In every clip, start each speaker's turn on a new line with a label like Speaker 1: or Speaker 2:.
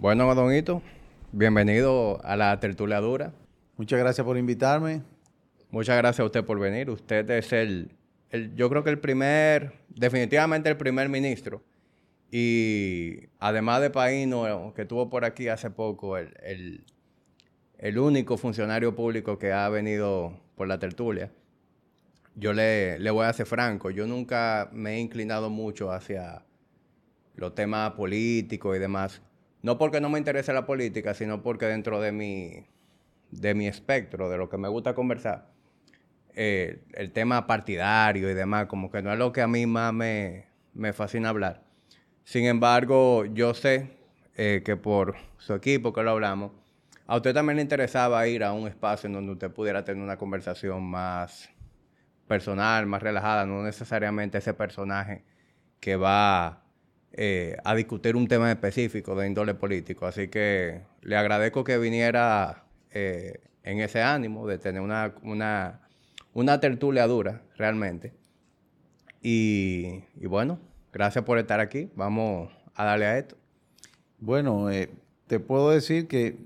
Speaker 1: Bueno, Donito, bienvenido a la tertuliadura.
Speaker 2: Muchas gracias por invitarme.
Speaker 1: Muchas gracias a usted por venir. Usted es el, el yo creo que el primer, definitivamente el primer ministro y además de Paino, que tuvo por aquí hace poco, el, el, único funcionario público que ha venido por la tertulia. Yo le, le voy a ser franco, yo nunca me he inclinado mucho hacia los temas políticos y demás. No porque no me interese la política, sino porque dentro de mi, de mi espectro, de lo que me gusta conversar, eh, el tema partidario y demás, como que no es lo que a mí más me, fascina hablar. Sin embargo, yo sé eh, que por su equipo que lo hablamos, a usted también le interesaba ir a un espacio en donde usted pudiera tener una conversación más personal, más relajada, no necesariamente ese personaje que va eh, a discutir un tema específico de índole político. Así que le agradezco que viniera eh, en ese ánimo de tener una, una, una tertulia dura, realmente. Y, bueno, gracias por estar aquí. Vamos a darle a esto.
Speaker 2: Bueno, eh, te puedo decir que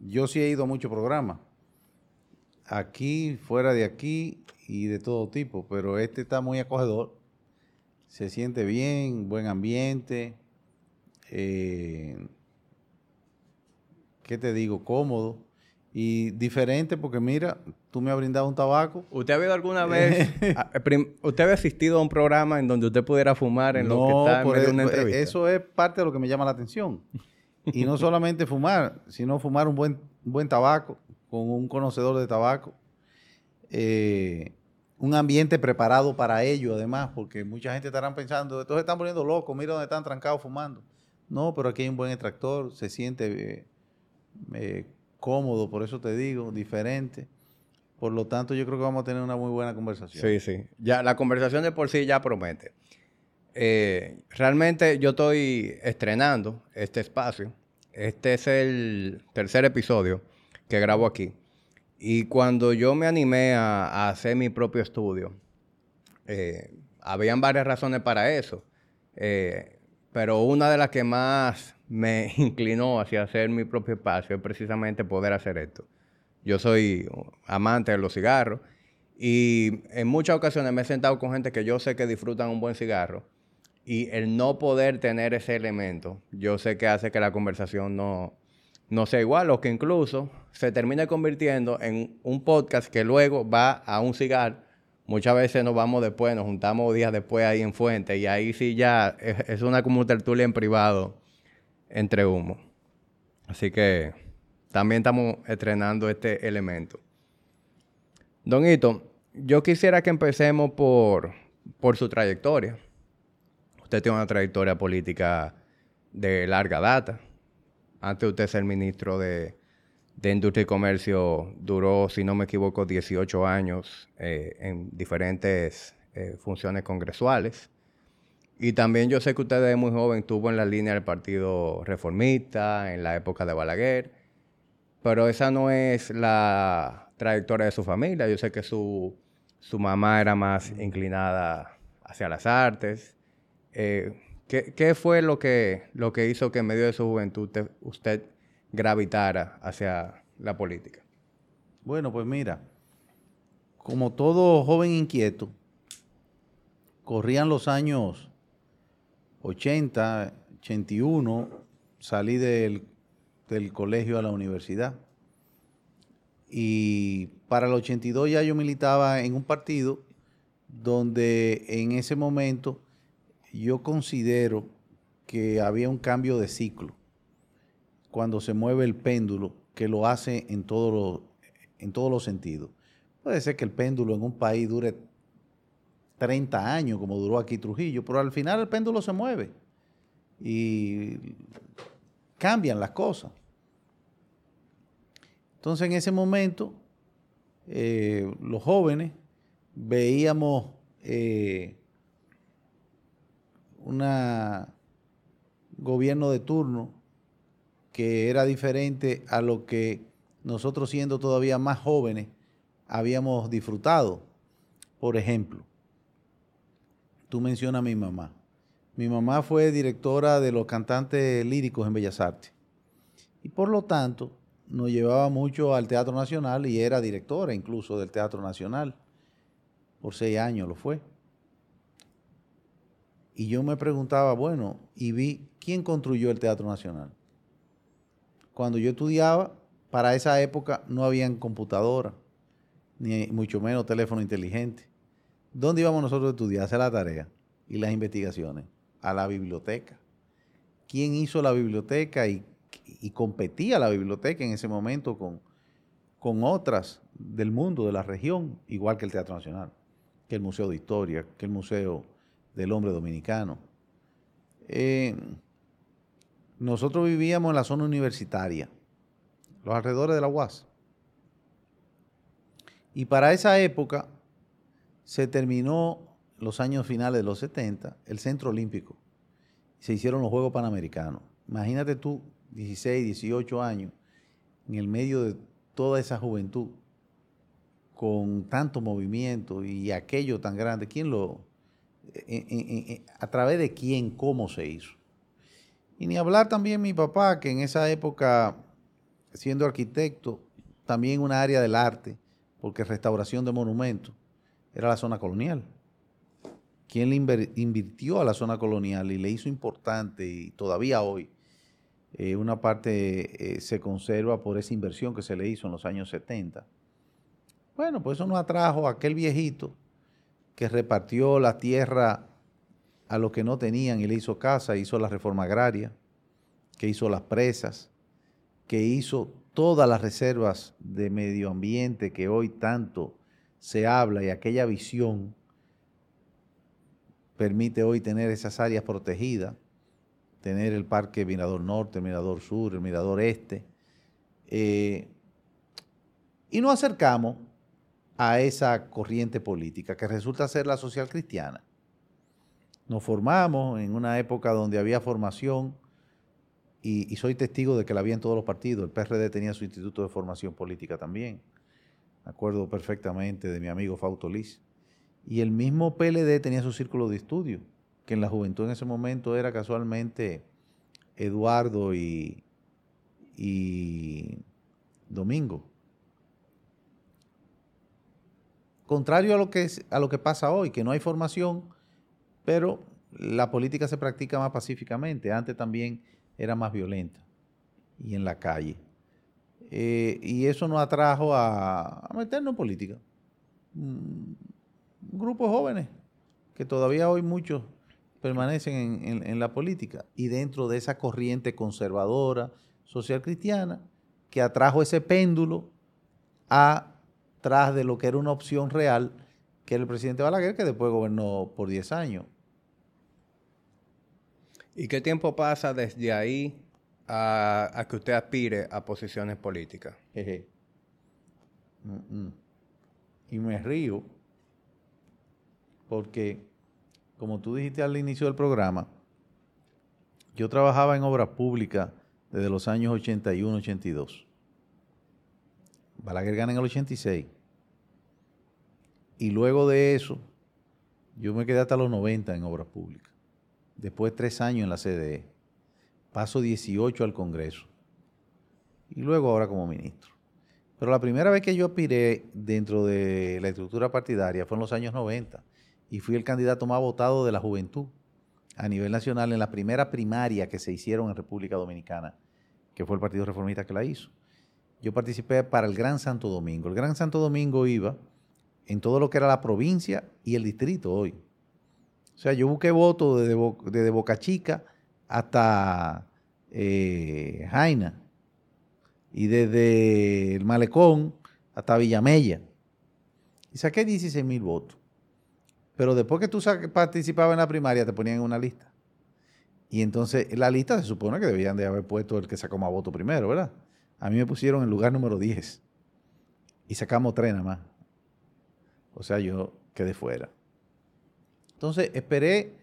Speaker 2: yo sí he ido a muchos programas. Aquí, fuera de aquí y de todo tipo, pero este está muy acogedor se siente bien, buen ambiente, eh, ¿qué te digo? Cómodo y diferente porque mira, tú me has brindado un tabaco.
Speaker 1: ¿Usted ha habido alguna vez, usted ha asistido a un programa en donde usted pudiera fumar en lo que está en medio de una entrevista?
Speaker 2: Eso es parte de lo que me llama la atención. Y no solamente fumar, sino fumar un buen, buen tabaco con un conocedor de tabaco. Eh, un ambiente preparado para ello, además, porque mucha gente estará pensando, estos están poniendo locos, mira dónde están trancados fumando. No, pero aquí hay un buen extractor, se siente eh, eh, cómodo, por eso te digo, diferente. Por lo tanto, yo creo que vamos a tener una muy buena conversación.
Speaker 1: Sí, sí. Ya, la conversación de por sí ya promete. Eh, realmente yo estoy estrenando este espacio. Este es el tercer episodio que grabo aquí. Y cuando yo me animé a, hacer mi propio estudio, eh, habían varias razones para eso. Eh, pero una de las que más me inclinó hacia hacer mi propio espacio es precisamente poder hacer esto. Yo soy amante de los cigarros y en muchas ocasiones me he sentado con gente que yo sé que disfrutan un buen cigarro y el no poder tener ese elemento, yo sé que hace que la conversación no, no sea igual o que incluso se termine convirtiendo en un podcast que luego va a un cigar. Muchas veces nos vamos después, nos juntamos días después ahí en Fuente y ahí sí ya es, una como tertulia en privado entre humo. Así que también estamos estrenando este elemento. Don Ito, yo quisiera que empecemos por, por su trayectoria. Usted tiene una trayectoria política de larga data antes de usted ser ministro de, Industria y Comercio, duró, si no me equivoco, 18 años eh, en diferentes eh, funciones congresuales. Y también yo sé que usted es muy joven estuvo en la línea del Partido Reformista, en la época de Balaguer, pero esa no es la trayectoria de su familia. Yo sé que su, mamá era más inclinada hacia las artes. Eh, ¿Qué, fue lo que, lo que hizo que en medio de su juventud usted, gravitara hacia la política?
Speaker 2: Bueno, pues mira, como todo joven inquieto, corrían los años 80, 81, salí del, del colegio a la universidad. Y para el 82 ya yo militaba en un partido donde en ese momento yo considero que había un cambio de ciclo cuando se mueve el péndulo, que lo hace en, todo en todos los sentidos. Puede ser que el péndulo en un país dure 30 años, como duró aquí Trujillo, pero al final el péndulo se mueve y cambian las cosas. Entonces en ese momento, eh, los jóvenes veíamos eh, un gobierno de turno que era diferente a lo que nosotros siendo todavía más jóvenes habíamos disfrutado. Por ejemplo, tú mencionas a mi mamá. Mi mamá fue directora de los cantantes líricos en Bellas Artes. Y por lo tanto, nos llevaba mucho al Teatro Nacional y era directora incluso del Teatro Nacional. Por seis años lo fue. Y yo me preguntaba, bueno, y vi quién construyó el Teatro Nacional. Cuando yo estudiaba, para esa época no habían computadora, ni mucho menos teléfono inteligente. ¿Dónde íbamos nosotros a estudiar? Hacer la tarea y las investigaciones. A la biblioteca. ¿Quién hizo la biblioteca y, competía la biblioteca en ese momento con, con otras del mundo, de la región, igual que el Teatro Nacional, que el Museo de Historia, que el Museo del hombre dominicano. Eh, nosotros vivíamos en la zona universitaria, los alrededores de la UAS. Y para esa época se terminó los años finales de los 70 el Centro Olímpico. Se hicieron los Juegos Panamericanos. Imagínate tú, 16, 18 años, en el medio de toda esa juventud, con tanto movimiento y aquello tan grande. ¿Quién lo, a través de quién, cómo se hizo. Y ni hablar también mi papá, que en esa época, siendo arquitecto, también una área del arte, porque restauración de monumentos, era la zona colonial. ¿Quién le invirtió a la zona colonial y le hizo importante, y todavía hoy, eh, una parte eh, se conserva por esa inversión que se le hizo en los años 70? Bueno, pues eso nos atrajo a aquel viejito que repartió la tierra a los que no tenían y le hizo casa, hizo la reforma agraria, que hizo las presas, que hizo todas las reservas de medio ambiente que hoy tanto se habla y aquella visión permite hoy tener esas áreas protegidas, tener el Parque Mirador Norte, el Mirador Sur, el Mirador Este. Eh, y nos acercamos a esa corriente política que resulta ser la social cristiana. Nos formamos en una época donde había formación y, soy testigo de que la había en todos los partidos. El PRD tenía su instituto de formación política también. Me acuerdo perfectamente de mi amigo Fausto Liz. Y el mismo PLD tenía su círculo de estudio, que en la juventud en ese momento era casualmente Eduardo y, y Domingo. Contrario a lo, que a lo que pasa hoy, que no hay formación, pero la política se practica más pacíficamente. Antes también era más violenta y en la calle. Eh, y eso nos atrajo a, meternos en política. Un grupo de jóvenes, que todavía hoy muchos permanecen en, en la política. Y dentro de esa corriente conservadora, social cristiana, que atrajo ese péndulo a tras de lo que era una opción real, que era el presidente Balaguer, que después gobernó por 10 años.
Speaker 1: ¿Y qué tiempo pasa desde ahí a, que usted aspire a posiciones políticas?
Speaker 2: Y me río porque, como tú dijiste al inicio del programa, yo trabajaba en obra pública desde los años 81-82. Balaguer gana en el 86. Y luego de eso, yo me quedé hasta los 90 en obras públicas. Después tres años en la CDE. Paso 18 al Congreso. Y luego ahora como ministro. Pero la primera vez que yo aspiré dentro de la estructura partidaria fue en los años 90. Y fui el candidato más votado de la juventud a nivel nacional en la primera primaria que se hicieron en República Dominicana, que fue el Partido Reformista que la hizo yo participé para el Gran Santo Domingo. El Gran Santo Domingo iba en todo lo que era la provincia y el distrito hoy. O sea, yo busqué votos desde, Boca Chica hasta eh, Jaina y desde el Malecón hasta Villamella. Y saqué 16 mil votos. Pero después que tú participabas en la primaria, te ponían en una lista. Y entonces la lista se supone que debían de haber puesto el que sacó más votos primero, ¿verdad? A mí me pusieron en lugar número 10 y sacamos tres nada más. O sea, yo quedé fuera. Entonces esperé,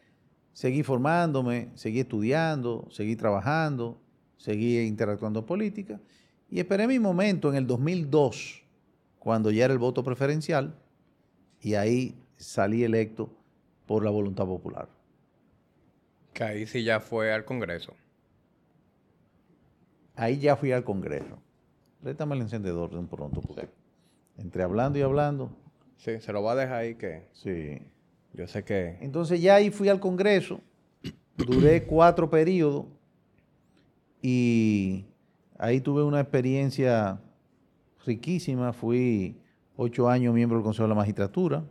Speaker 2: seguí formándome, seguí estudiando, seguí trabajando, seguí interactuando en política y esperé mi momento en el 2002, cuando ya era el voto preferencial y ahí salí electo por la voluntad popular.
Speaker 1: Que ahí sí ya fue al Congreso.
Speaker 2: Ahí ya fui al Congreso. Préstame el encendedor de un pronto, porque entre hablando y hablando.
Speaker 1: Sí, se lo va a dejar ahí que.
Speaker 2: Sí.
Speaker 1: Yo sé que.
Speaker 2: Entonces ya ahí fui al Congreso, duré cuatro periodos y ahí tuve una experiencia riquísima. Fui ocho años miembro del Consejo de la Magistratura,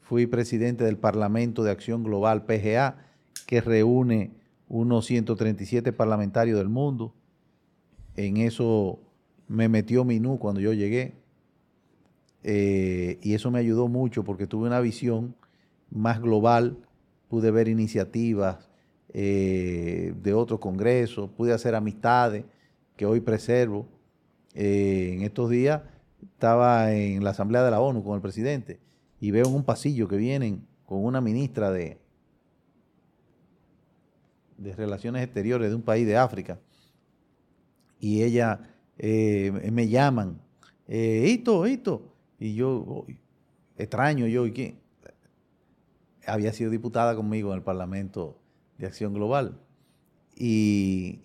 Speaker 2: fui presidente del Parlamento de Acción Global PGA, que reúne unos 137 parlamentarios del mundo. En eso me metió Minú cuando yo llegué. Eh, y eso me ayudó mucho porque tuve una visión más global, pude ver iniciativas eh, de otros congresos, pude hacer amistades que hoy preservo. Eh, en estos días estaba en la Asamblea de la ONU con el presidente y veo en un pasillo que vienen con una ministra de, de Relaciones Exteriores de un país de África y ella eh, me llaman, eh, Hito, y yo, extraño yo, ¿y? Había sido diputada conmigo en el Parlamento de Acción Global. Y,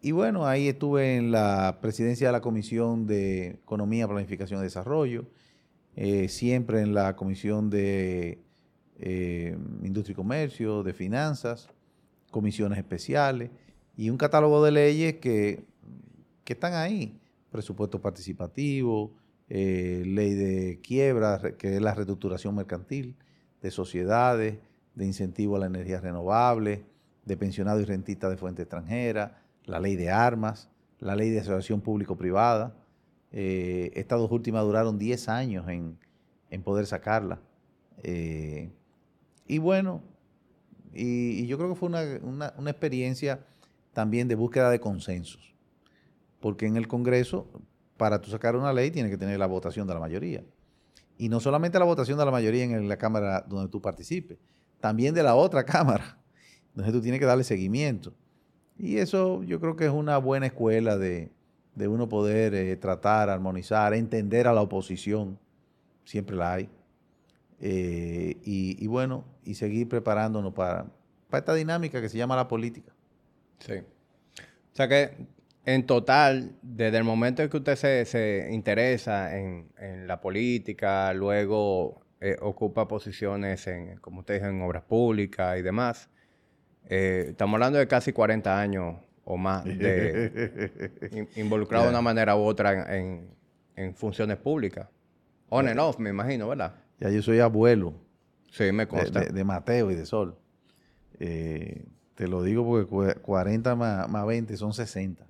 Speaker 2: y bueno, ahí estuve en la presidencia de la Comisión de Economía, Planificación y Desarrollo, eh, siempre en la Comisión de eh, Industria y Comercio, de Finanzas, comisiones especiales y un catálogo de leyes que, que están ahí. Presupuesto participativo, eh, ley de quiebra, que es la reestructuración mercantil de sociedades, de incentivo a la energía renovable, de pensionados y rentistas de fuente extranjera, la ley de armas, la ley de asociación público-privada. Eh, estas dos últimas duraron 10 años en, poder sacarla. Eh, y bueno, y, yo creo que fue una, experiencia también de búsqueda de consensos, porque en el Congreso, para tú sacar una ley, tiene que tener la votación de la mayoría. Y no solamente la votación de la mayoría en la Cámara donde tú participes, también de la otra Cámara, donde tú tienes que darle seguimiento. Y eso yo creo que es una buena escuela de, uno poder eh, tratar, armonizar, entender a la oposición, siempre la hay, eh, y, bueno, y seguir preparándonos para, para esta dinámica que se llama la política.
Speaker 1: Sí. O sea que en total, desde el momento en que usted se, interesa en, la política, luego eh, ocupa posiciones en, como usted dice, en obras públicas y demás, eh, estamos hablando de casi 40 años o más de involucrado de una manera u otra en, funciones públicas. On and off, me imagino, ¿verdad?
Speaker 2: Ya yo soy abuelo.
Speaker 1: Sí, me consta.
Speaker 2: De, Mateo y de Sol. Eh, te lo digo porque 40 más, 20 son 60.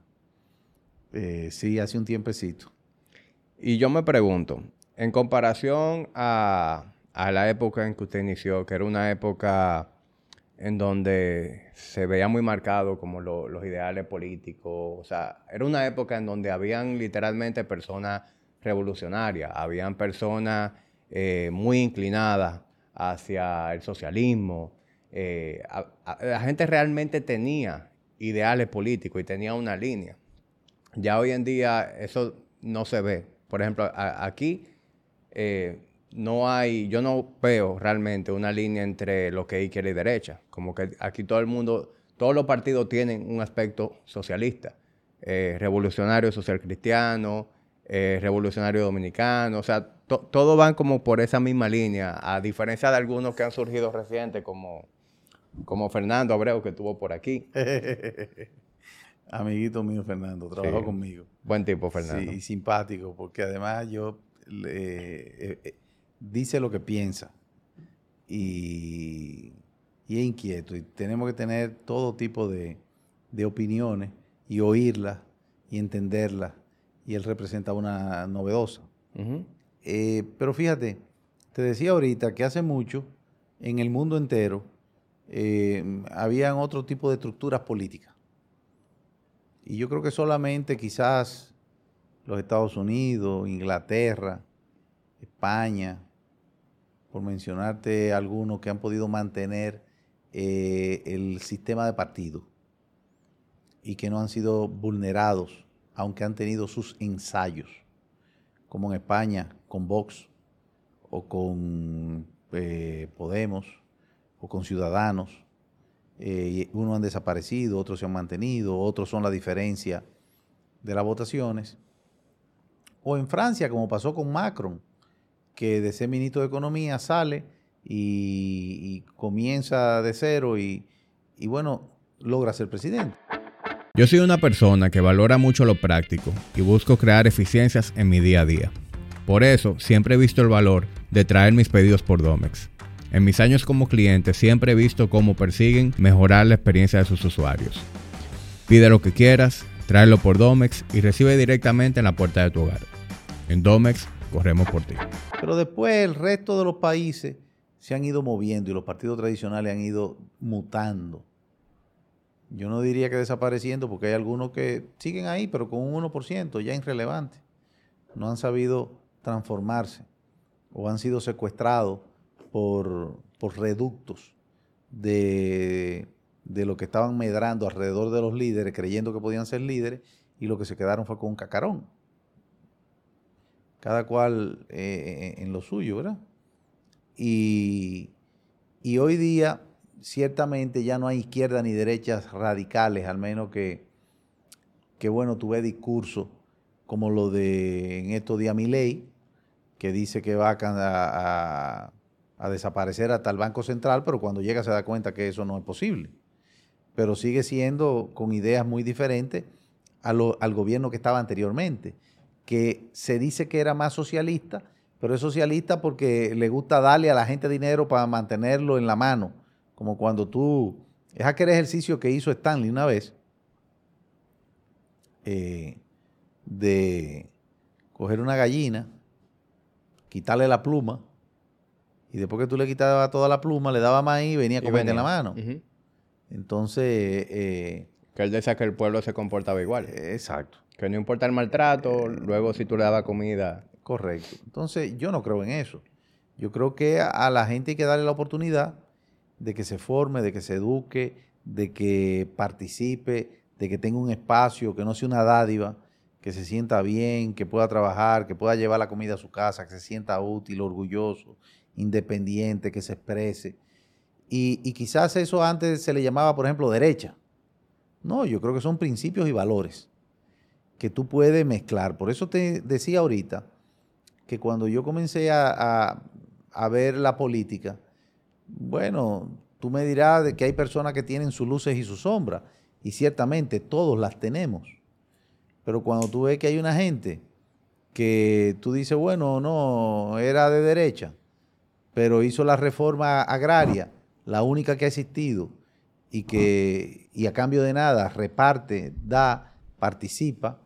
Speaker 2: Eh, sí, hace un tiempecito.
Speaker 1: Y yo me pregunto, en comparación a, a la época en que usted inició, que era una época en donde se veía muy marcado como los ideales políticos. O sea, era una época en donde habían literalmente personas revolucionarias, habían personas eh, muy inclinadas hacia el socialismo. Eh, la gente realmente tenía ideales políticos y tenía una línea. Ya hoy en día eso no se ve. Por ejemplo, aquí eh, no hay, yo no veo realmente una línea entre lo que es izquierda y derecha. Como que aquí todo el mundo, todos los partidos tienen un aspecto socialista. Eh, revolucionario social cristiano, revolucionario dominicano, o sea, todos van como por esa misma línea, a diferencia de algunos que han surgido recientes, como, como Fernando Abreu, que estuvo por aquí.
Speaker 2: Amiguito mío, Fernando, trabajó conmigo.
Speaker 1: Buen tipo, Fernando.
Speaker 2: Sí, simpático, porque además yo eh, dice lo que piensa y, es inquieto. Y tenemos que tener todo tipo de, opiniones y oírlas y entenderlas. Y él representa una novedosa. Eh, pero fíjate, te decía ahorita que hace mucho en el mundo entero eh, habían otro tipo de estructuras políticas. Y yo creo que solamente quizás los Estados Unidos, Inglaterra, España, por mencionarte algunos que han podido mantener eh, el sistema de partido y que no han sido vulnerados, aunque han tenido sus ensayos, como en España con Vox o con eh, Podemos o con ciudadanos. Eh, unos han desaparecido, otros se han mantenido, otros son la diferencia de las votaciones. O en Francia, como pasó con Macron, que de ser ministro de Economía sale y, comienza de cero y, y bueno, logra ser presidente.
Speaker 1: Yo soy una persona que valora mucho lo práctico y busco crear eficiencias en mi día a día. Por eso siempre he visto el valor de traer mis pedidos por Domex. En mis años como cliente siempre he visto cómo persiguen mejorar la experiencia de sus usuarios. Pide lo que quieras, tráelo por Domex y recibe directamente en la puerta de tu hogar. En Domex, corremos por ti.
Speaker 2: Pero después el resto de los países se han ido moviendo y los partidos tradicionales han ido mutando. Yo no diría que desapareciendo porque hay algunos que siguen ahí, pero con un 1%, ya irrelevante. No han sabido transformarse o han sido secuestrados por, reductos de, de, lo que estaban medrando alrededor de los líderes, creyendo que podían ser líderes, y lo que se quedaron fue con un cacarón. Cada cual eh, en lo suyo, ¿verdad? Y, y hoy día, ciertamente, ya no hay izquierda ni derechas radicales, al menos que, que bueno, tuve discursos como lo de en estos días ley que dice que va a, desaparecer hasta el Banco Central, pero cuando llega se da cuenta que eso no es posible. Pero sigue siendo con ideas muy diferentes al gobierno que estaba anteriormente, que se dice que era más socialista, pero es socialista porque le gusta darle a la gente dinero para mantenerlo en la mano, como cuando tú, es aquel ejercicio que hizo Stanley una vez, eh, de coger una gallina, quitarle la pluma, y después que tú le quitabas toda la pluma, le daba maíz y venía a comer en la mano. Entonces... Eh,
Speaker 1: que él decía que el pueblo se comportaba igual.
Speaker 2: Exacto.
Speaker 1: Que no importa el maltrato, luego si tú le dabas comida.
Speaker 2: Correcto. Entonces yo no creo en eso. Yo creo que a la gente hay que darle la oportunidad de que se forme, de que se eduque, de que participe, de que tenga un espacio, que no sea una dádiva que se sienta bien, que pueda trabajar, que pueda llevar la comida a su casa, que se sienta útil, orgulloso, independiente, que se exprese. Y, quizás eso antes se le llamaba, por ejemplo, derecha. No, yo creo que son principios y valores que tú puedes mezclar. Por eso te decía ahorita que cuando yo comencé a, ver la política, bueno, tú me dirás que hay personas que tienen sus luces y sus sombras, y ciertamente todos las tenemos. Pero cuando tú ves que hay una gente que tú dices, bueno, no, era de derecha, pero hizo la reforma agraria, la única que ha existido, y que y a cambio de nada reparte, da, participa,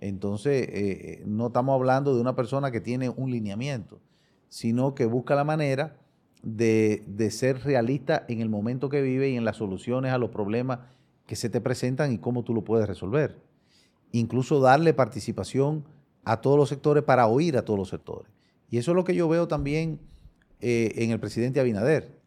Speaker 2: entonces eh, eh, no estamos hablando de una persona que tiene un lineamiento, sino que busca la manera de, de ser realista en el momento que vive y en las soluciones a los problemas que se te presentan y cómo tú lo puedes resolver incluso darle participación a todos los sectores para oír a todos los sectores. Y eso es lo que yo veo también eh, en el presidente Abinader,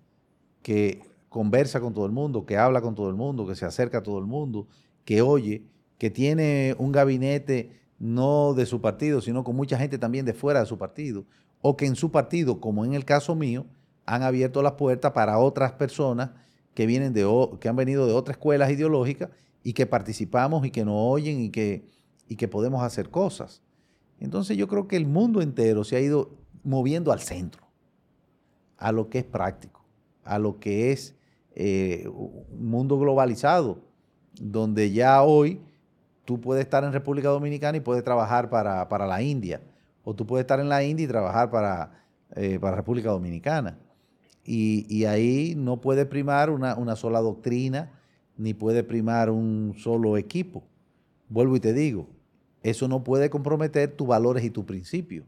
Speaker 2: que conversa con todo el mundo, que habla con todo el mundo, que se acerca a todo el mundo, que oye, que tiene un gabinete no de su partido, sino con mucha gente también de fuera de su partido, o que en su partido, como en el caso mío, han abierto las puertas para otras personas que, vienen de, que han venido de otras escuelas ideológicas y que participamos y que nos oyen y que, y que podemos hacer cosas. Entonces yo creo que el mundo entero se ha ido moviendo al centro, a lo que es práctico, a lo que es eh, un mundo globalizado, donde ya hoy tú puedes estar en República Dominicana y puedes trabajar para, la India, o tú puedes estar en la India y trabajar para, eh, para República Dominicana. Y, ahí no puede primar una, una sola doctrina, ni puede primar un solo equipo. Vuelvo y te digo, eso no puede comprometer tus valores y tus principios,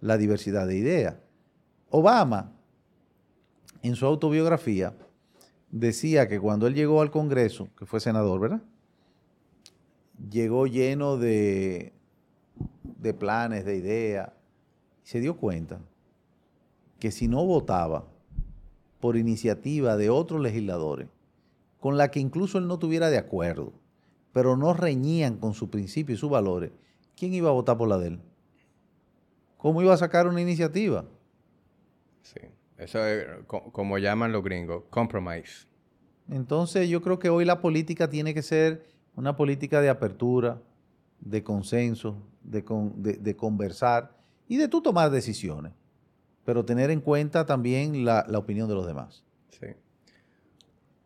Speaker 2: la diversidad de ideas. Obama, en su autobiografía, decía que cuando él llegó al Congreso, que fue senador, ¿verdad? Llegó lleno de, de planes, de ideas, y se dio cuenta que si no votaba por iniciativa de otros legisladores, con la que incluso él no tuviera de acuerdo, pero no reñían con su principio y sus valores, ¿quién iba a votar por la de él? ¿Cómo iba a sacar una iniciativa?
Speaker 1: Eso es como llaman los gringos, compromise.
Speaker 2: Entonces yo creo que hoy la política tiene que ser una política de apertura, de consenso, de, de, conversar y de tú tomar decisiones, pero tener en cuenta también la, la opinión de los demás.
Speaker 1: Sí.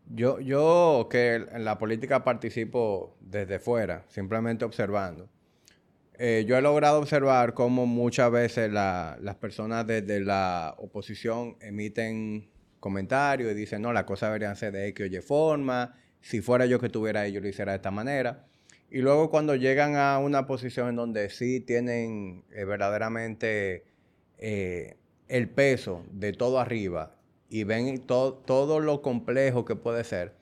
Speaker 1: Yo, yo que en la política participo desde fuera, simplemente observando. Eh, yo he logrado observar cómo muchas veces las personas desde la oposición emiten comentarios y dicen, no, las cosas deberían ser de X o Y forma, si fuera yo que tuviera ello, lo hiciera de esta manera. Y luego cuando llegan a una posición en donde sí tienen eh, verdaderamente eh, el peso de todo arriba y ven todo lo complejo que puede ser,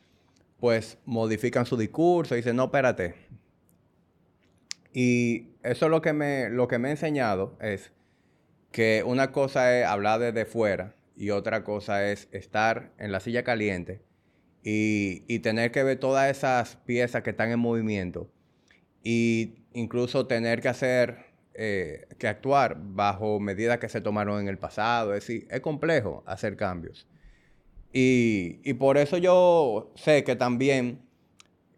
Speaker 1: pues modifican su discurso y dicen, no, espérate. Y eso es lo que me, lo que me ha enseñado es que una cosa es hablar desde fuera y otra cosa es estar en la silla caliente y, y tener que ver todas esas piezas que están en movimiento y incluso tener que hacer eh, que actuar bajo medidas que se tomaron en el pasado. Es decir, es complejo hacer cambios. Y, y por eso yo sé que también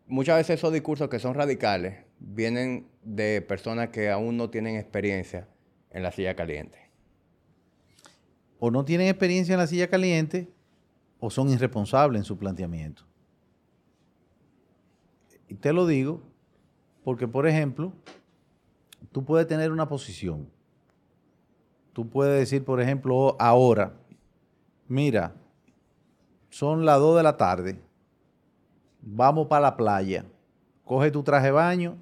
Speaker 1: muchas veces esos discursos que son radicales vienen de personas que aún no tienen experiencia en la silla caliente.
Speaker 2: O no tienen experiencia en la silla caliente o son irresponsables en su planteamiento. Y te lo digo porque, por ejemplo, tú puedes tener una posición. Tú puedes decir, por ejemplo, ahora, mira, son las 2 de la tarde, vamos para la playa, coge tu traje de baño,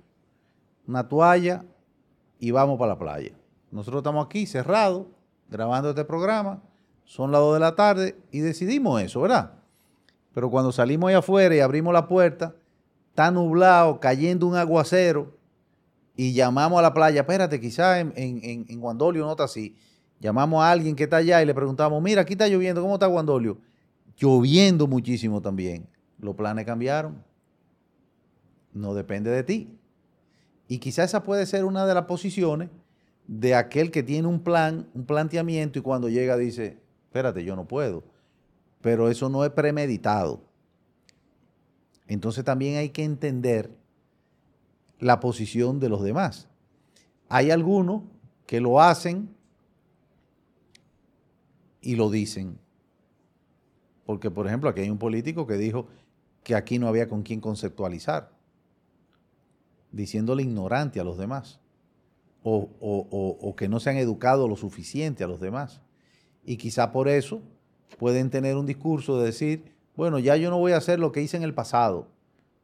Speaker 2: una toalla y vamos para la playa. Nosotros estamos aquí cerrados, grabando este programa, son las 2 de la tarde y decidimos eso, ¿verdad? Pero cuando salimos ahí afuera y abrimos la puerta, está nublado, cayendo un aguacero, y llamamos a la playa, espérate, quizás en, en, en, Guandolio no está así. Llamamos a alguien que está allá y le preguntamos, mira, aquí está lloviendo, ¿cómo está Guandolio? Lloviendo muchísimo también. Los planes cambiaron. No depende de ti. Y quizás esa puede ser una de las posiciones de aquel que tiene un plan, un planteamiento y cuando llega dice, espérate, yo no puedo. Pero eso no es premeditado. Entonces también hay que entender la posición de los demás. Hay algunos que lo hacen y lo dicen. Porque, por ejemplo, aquí hay un político que dijo que aquí no había con quién conceptualizar, diciéndole ignorante a los demás, o, o, que no se han educado lo suficiente a los demás. Y quizá por eso pueden tener un discurso de decir, bueno, ya yo no voy a hacer lo que hice en el pasado,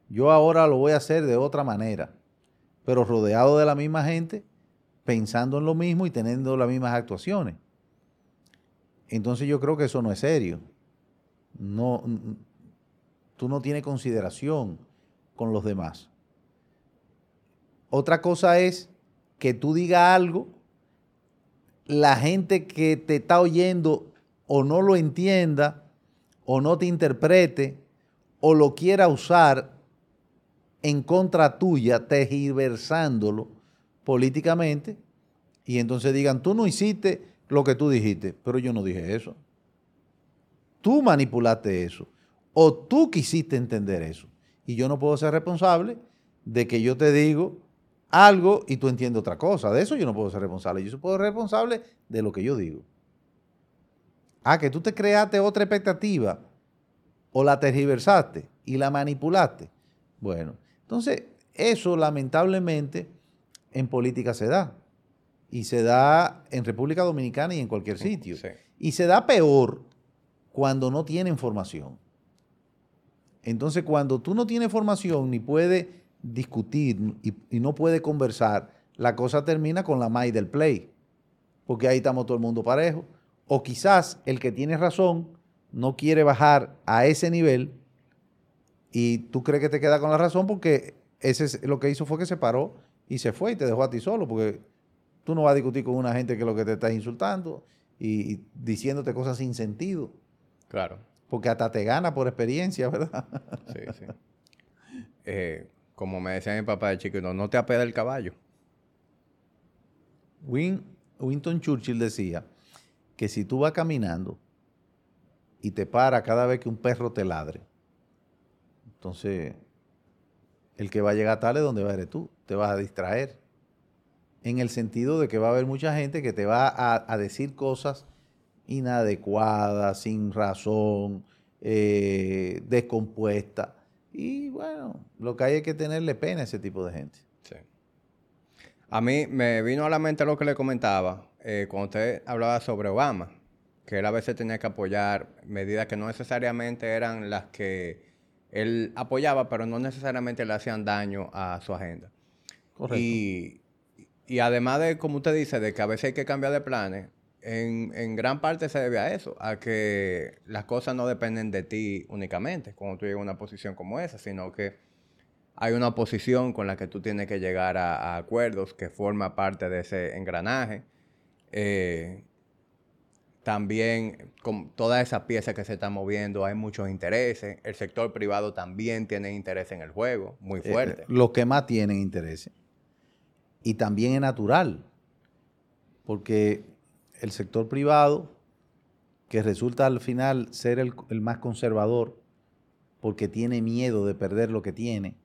Speaker 2: yo ahora lo voy a hacer de otra manera pero rodeado de la misma gente, pensando en lo mismo y teniendo las mismas actuaciones. Entonces yo creo que eso no es serio. No, tú no tienes consideración con los demás. Otra cosa es que tú digas algo, la gente que te está oyendo o no lo entienda, o no te interprete, o lo quiera usar en contra tuya, tergiversándolo políticamente, y entonces digan, tú no hiciste lo que tú dijiste, pero yo no dije eso. Tú manipulaste eso, o tú quisiste entender eso, y yo no puedo ser responsable de que yo te digo algo y tú entiendes otra cosa. De eso yo no puedo ser responsable. Yo puedo ser responsable de lo que yo digo. Ah, que tú te creaste otra expectativa o la tergiversaste y la manipulaste. Bueno, entonces, eso lamentablemente en política se da. Y se da en República Dominicana y en cualquier sitio. Y se da peor cuando no tiene información. Entonces, cuando tú no tienes formación ni puedes discutir y, no puedes conversar, la cosa termina con la may del play. Porque ahí estamos todo el mundo parejo. O quizás el que tiene razón no quiere bajar a ese nivel y tú crees que te queda con la razón porque ese lo que hizo fue que se paró y se fue y te dejó a ti solo, porque tú no vas a discutir con una gente que lo que te está insultando y, diciéndote cosas sin sentido.
Speaker 1: Claro.
Speaker 2: Porque hasta te gana por experiencia, ¿verdad?
Speaker 1: Sí, sí. Eh, como me decía mi papá de chico, no te apeda el caballo.
Speaker 2: Winston Churchill decía que si tú vas caminando y te para cada vez que un perro te ladre. Entonces, el que va a llegar tarde, ¿dónde va tú? Te vas a distraer. En el sentido de que va a haber mucha gente que te va a, decir cosas inadecuadas, sin razón, eh, descompuestas. Y bueno, lo que hay es que tenerle pena a ese tipo de gente. Sí.
Speaker 1: A mí me vino a la mente lo que le comentaba eh, cuando usted hablaba sobre Obama que él a veces tenía que apoyar medidas que no necesariamente eran las que él apoyaba, pero no necesariamente le hacían daño a su agenda. Correcto. Y, además de, como usted dice, de que a veces hay que cambiar de planes, en, gran parte se debe a eso, a que las cosas no dependen de ti únicamente cuando tú llegas a una posición como esa, sino que hay una oposición con la que tú tienes que llegar a, acuerdos que forma parte de ese engranaje. Eh, también con todas esas piezas que se están moviendo hay muchos intereses. El sector privado también tiene interés en el juego, muy eh, fuerte.
Speaker 2: Lo los que más tienen interés. Y también es natural, porque el sector privado, que resulta al final ser el, más conservador, porque tiene miedo de perder lo que tiene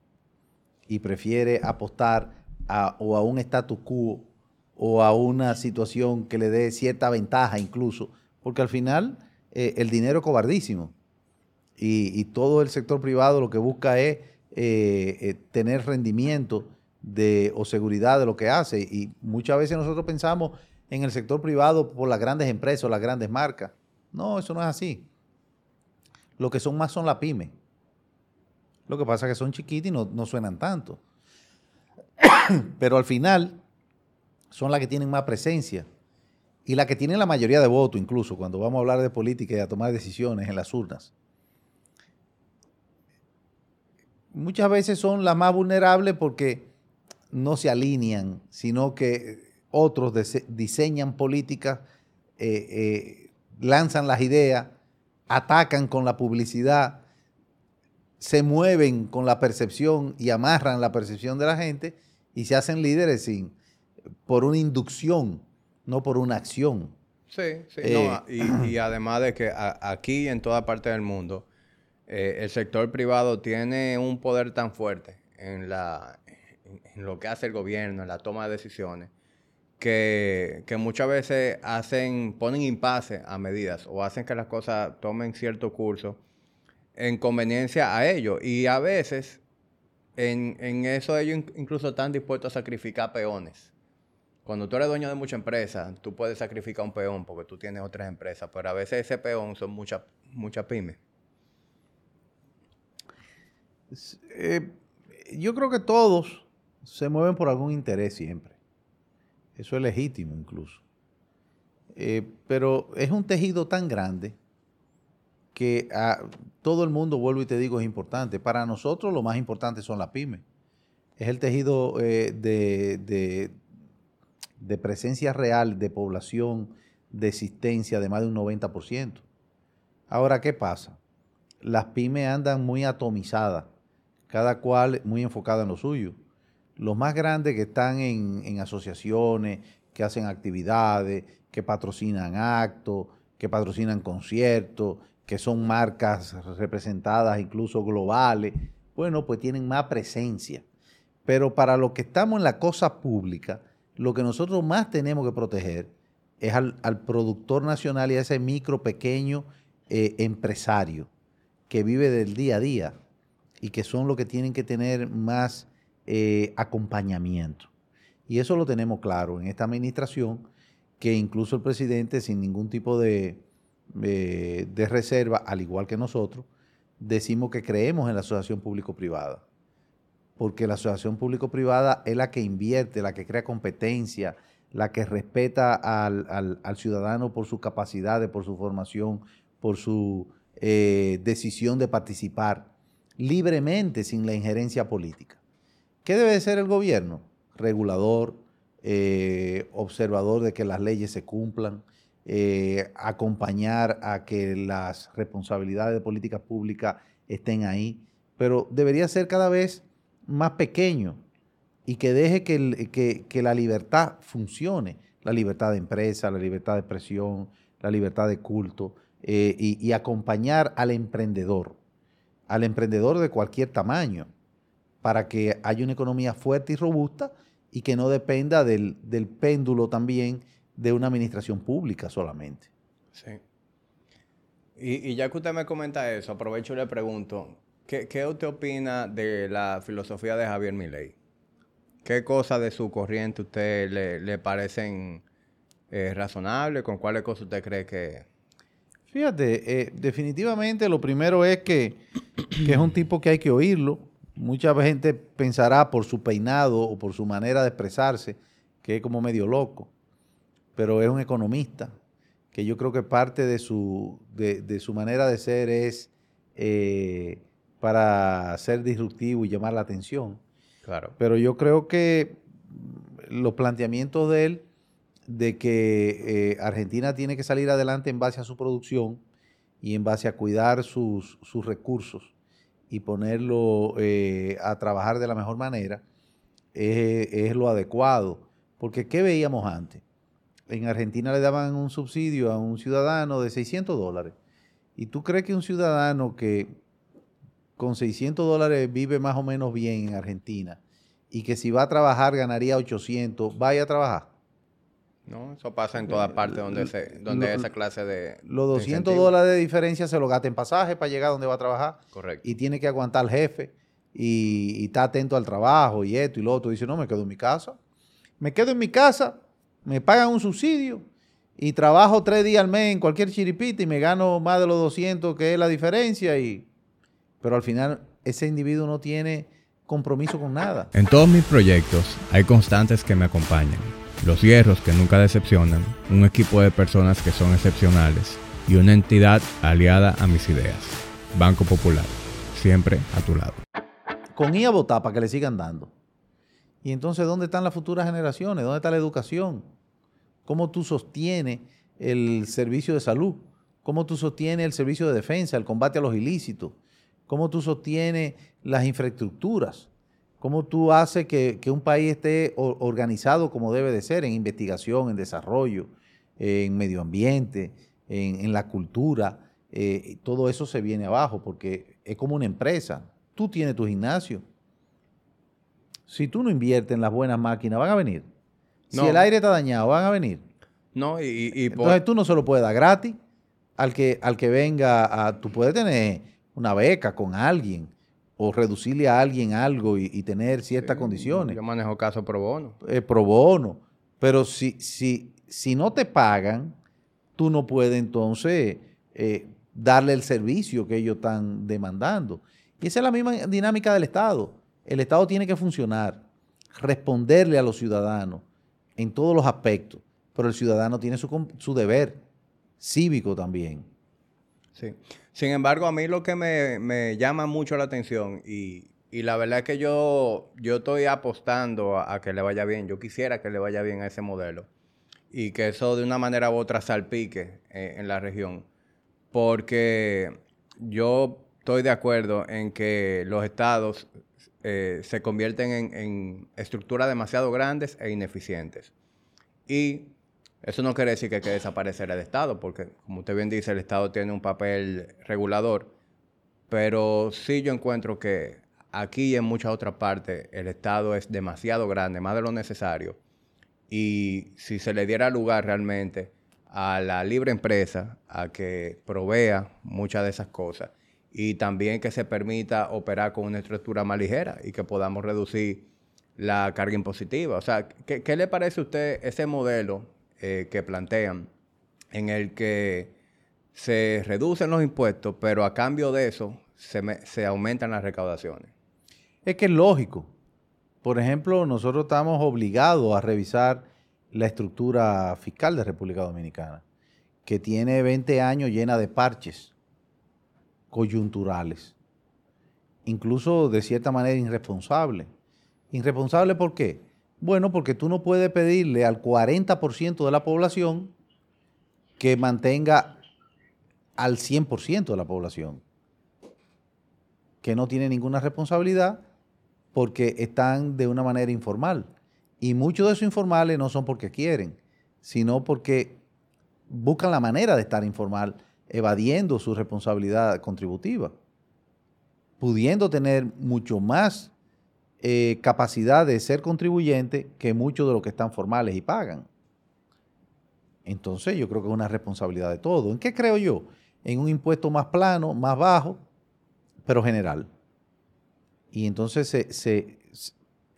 Speaker 2: y prefiere apostar a, o a un status quo o a una situación que le dé cierta ventaja incluso, porque al final eh, el dinero es cobardísimo. Y, todo el sector privado lo que busca es eh, eh, tener rendimiento de, o seguridad de lo que hace. Y muchas veces nosotros pensamos en el sector privado por las grandes empresas o las grandes marcas. No, eso no es así. Lo que son más son las pymes. Lo que pasa es que son chiquitas y no, no suenan tanto. Pero al final, son las que tienen más presencia y las que tienen la mayoría de votos, incluso cuando vamos a hablar de política y a tomar decisiones en las urnas. Muchas veces son las más vulnerables porque no se alinean, sino que otros diseñan políticas, eh, eh, lanzan las ideas, atacan con la publicidad, se mueven con la percepción y amarran la percepción de la gente y se hacen líderes sin, por una inducción, no por una acción.
Speaker 1: Sí, sí. Eh, y, además de que aquí en toda parte del mundo, el sector privado tiene un poder tan fuerte en, la, en, lo que hace el gobierno, en la toma de decisiones, que, muchas veces hacen, ponen impasse a medidas o hacen que las cosas tomen cierto curso en conveniencia a ellos. Y a veces en, en eso ellos incluso están dispuestos a sacrificar peones cuando tú eres dueño de mucha empresa, tú puedes sacrificar un peón porque tú tienes otras empresas, pero a veces ese peón son muchas muchas pymes.
Speaker 2: Eh, yo creo que todos se mueven por algún interés siempre. Eso es legítimo incluso. Eh, pero es un tejido tan grande que a todo el mundo, vuelvo y te digo, es importante. Para nosotros lo más importante son las pymes. Es el tejido eh, de, de presencia real de población, de existencia de más de un 90%. Ahora, ¿qué pasa? Las pymes andan muy atomizadas, cada cual muy enfocada en lo suyo. Los más grandes que están en, asociaciones, que hacen actividades, que patrocinan actos, que patrocinan conciertos, que son marcas representadas incluso globales, bueno, pues tienen más presencia. Pero para los que estamos en la cosa pública, lo que nosotros más tenemos que proteger es al, productor nacional y a ese micro, pequeño eh, empresario que vive del día a día y que son los que tienen que tener más eh, acompañamiento. Y eso lo tenemos claro en esta administración, que incluso el presidente, sin ningún tipo de, reserva, al igual que nosotros, decimos que creemos en la asociación público-privada porque la asociación público-privada es la que invierte, la que crea competencia, la que respeta al, ciudadano por sus capacidades, por su formación, por su eh, decisión de participar libremente sin la injerencia política. ¿Qué debe ser el gobierno? Regulador, eh, observador de que las leyes se cumplan, eh, acompañar a que las responsabilidades de políticas públicas estén ahí, pero debería ser cada vez más pequeño y que deje que, la libertad funcione, la libertad de empresa, la libertad de expresión, la libertad de culto, eh, y, acompañar al emprendedor, al emprendedor de cualquier tamaño, para que haya una economía fuerte y robusta y que no dependa del, péndulo también de una administración pública solamente.
Speaker 1: Sí. Y, ya que usted me comenta eso, aprovecho y le pregunto, ¿qué, qué usted opina de la filosofía de Javier Milei? ¿Qué cosas de su corriente usted le, parecen eh, razonables? ¿Con cuáles cosas usted cree que...?
Speaker 2: Fíjate, eh, definitivamente lo primero es que, es un tipo que hay que oírlo. Mucha gente pensará por su peinado o por su manera de expresarse que es como medio loco, pero es un economista, que yo creo que parte de su, de, su manera de ser es eh, para ser disruptivo y llamar la atención.
Speaker 1: Claro.
Speaker 2: Pero yo creo que los planteamientos de él de que eh, Argentina tiene que salir adelante en base a su producción y en base a cuidar sus, recursos y ponerlo eh, a trabajar de la mejor manera, es, lo adecuado. Porque ¿qué veíamos antes? En Argentina le daban un subsidio a un ciudadano de 600 dólares. ¿Y tú crees que un ciudadano que con 600 dólares vive más o menos bien en Argentina y que si va a trabajar ganaría 800, vaya a trabajar.
Speaker 1: No, eso pasa en todas partes donde, se, donde esa clase de...
Speaker 2: Los 200 dólares de diferencia se lo gasta en pasaje para llegar donde va a trabajar.
Speaker 1: Correcto.
Speaker 2: Y tiene que aguantar al jefe y, y está atento al trabajo y esto y lo otro. Dice, no, me quedo en mi casa. Me quedo en mi casa, me pagan un subsidio y trabajo tres días al mes en cualquier chiripita y me gano más de los 200, que es la diferencia y pero al final ese individuo no tiene compromiso con nada.
Speaker 1: En todos mis proyectos hay constantes que me acompañan. Los hierros que nunca decepcionan, un equipo de personas que son excepcionales y una entidad aliada a mis ideas. Banco Popular, siempre a tu lado.
Speaker 2: Con IA votar para que le sigan dando. Y entonces, ¿dónde están las futuras generaciones? ¿Dónde está la educación? ¿Cómo tú sostienes el servicio de salud? ¿Cómo tú sostienes el servicio de defensa, el combate a los ilícitos? cómo tú sostienes las infraestructuras, cómo tú haces que, un país esté organizado como debe de ser en investigación, en desarrollo, en medio ambiente, en, la cultura. Eh, todo eso se viene abajo porque es como una empresa. Tú tienes tu gimnasio. Si tú no inviertes en las buenas máquinas, van a venir. Si el aire está dañado, van a venir.
Speaker 1: No, y,
Speaker 2: Entonces tú no se lo puedes dar gratis al que, al que venga a... Tú puedes tener una beca con alguien o reducirle a alguien algo y, tener ciertas condiciones.
Speaker 1: Yo manejo caso pro bono.
Speaker 2: Eh, pro bono. Pero si, si, si no te pagan, tú no puedes entonces eh, darle el servicio que ellos están demandando. Y esa es la misma dinámica del Estado. El Estado tiene que funcionar, responderle a los ciudadanos en todos los aspectos, pero el ciudadano tiene su, su deber cívico también.
Speaker 1: Sí. Sin embargo, a mí lo que me, llama mucho la atención y, la verdad es que yo, yo estoy apostando a, que le vaya bien. Yo quisiera que le vaya bien a ese modelo y que eso de una manera u otra salpique eh, en la región. Porque yo estoy de acuerdo en que los estados eh, se convierten en, en estructuras demasiado grandes e ineficientes. Y eso no quiere decir que hay que el Estado, porque como usted bien dice, el Estado tiene un papel regulador, pero sí yo encuentro que aquí y en muchas otras partes el Estado es demasiado grande, más de lo necesario, y si se le diera lugar realmente a la libre empresa a que provea muchas de esas cosas y también que se permita operar con una estructura más ligera y que podamos reducir la carga impositiva. O sea, ¿qué, qué le parece a usted ese modelo eh, que plantean en el que se reducen los impuestos, pero a cambio de eso se, aumentan las recaudaciones.
Speaker 2: Es que es lógico. Por ejemplo, nosotros estamos obligados a revisar la estructura fiscal de República Dominicana, que tiene 20 años llena de parches coyunturales, incluso de cierta manera irresponsable. ¿Irresponsable por qué? Bueno, porque tú no puedes pedirle al 40% de la población que mantenga al 100% de la población, que no tiene ninguna responsabilidad porque están de una manera informal. Y muchos de esos informales no son porque quieren, sino porque buscan la manera de estar informal evadiendo su responsabilidad contributiva, pudiendo tener mucho más eh, capacidad de ser contribuyente que muchos de los que están formales y pagan. Entonces yo creo que es una responsabilidad de todo. ¿En qué creo yo? En un impuesto más plano, más bajo, pero general. Y entonces se,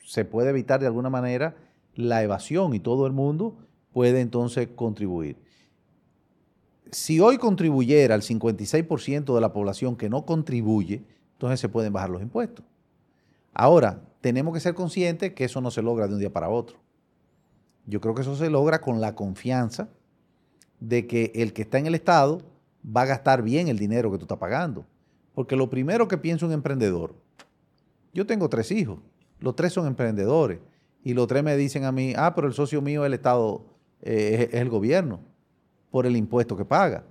Speaker 2: se puede evitar de alguna manera la evasión y todo el mundo puede entonces contribuir. Si hoy contribuyera el 56% de la población que no contribuye, entonces se pueden bajar los impuestos. Ahora, tenemos que ser conscientes que eso no se logra de un día para otro. Yo creo que eso se logra con la confianza de que el que está en el Estado va a gastar bien el dinero que tú estás pagando. Porque lo primero que piensa un emprendedor, yo tengo tres hijos, los tres son emprendedores, y los tres me dicen a mí, ah, pero el socio mío el Estado, eh, es, el gobierno, por el impuesto que paga.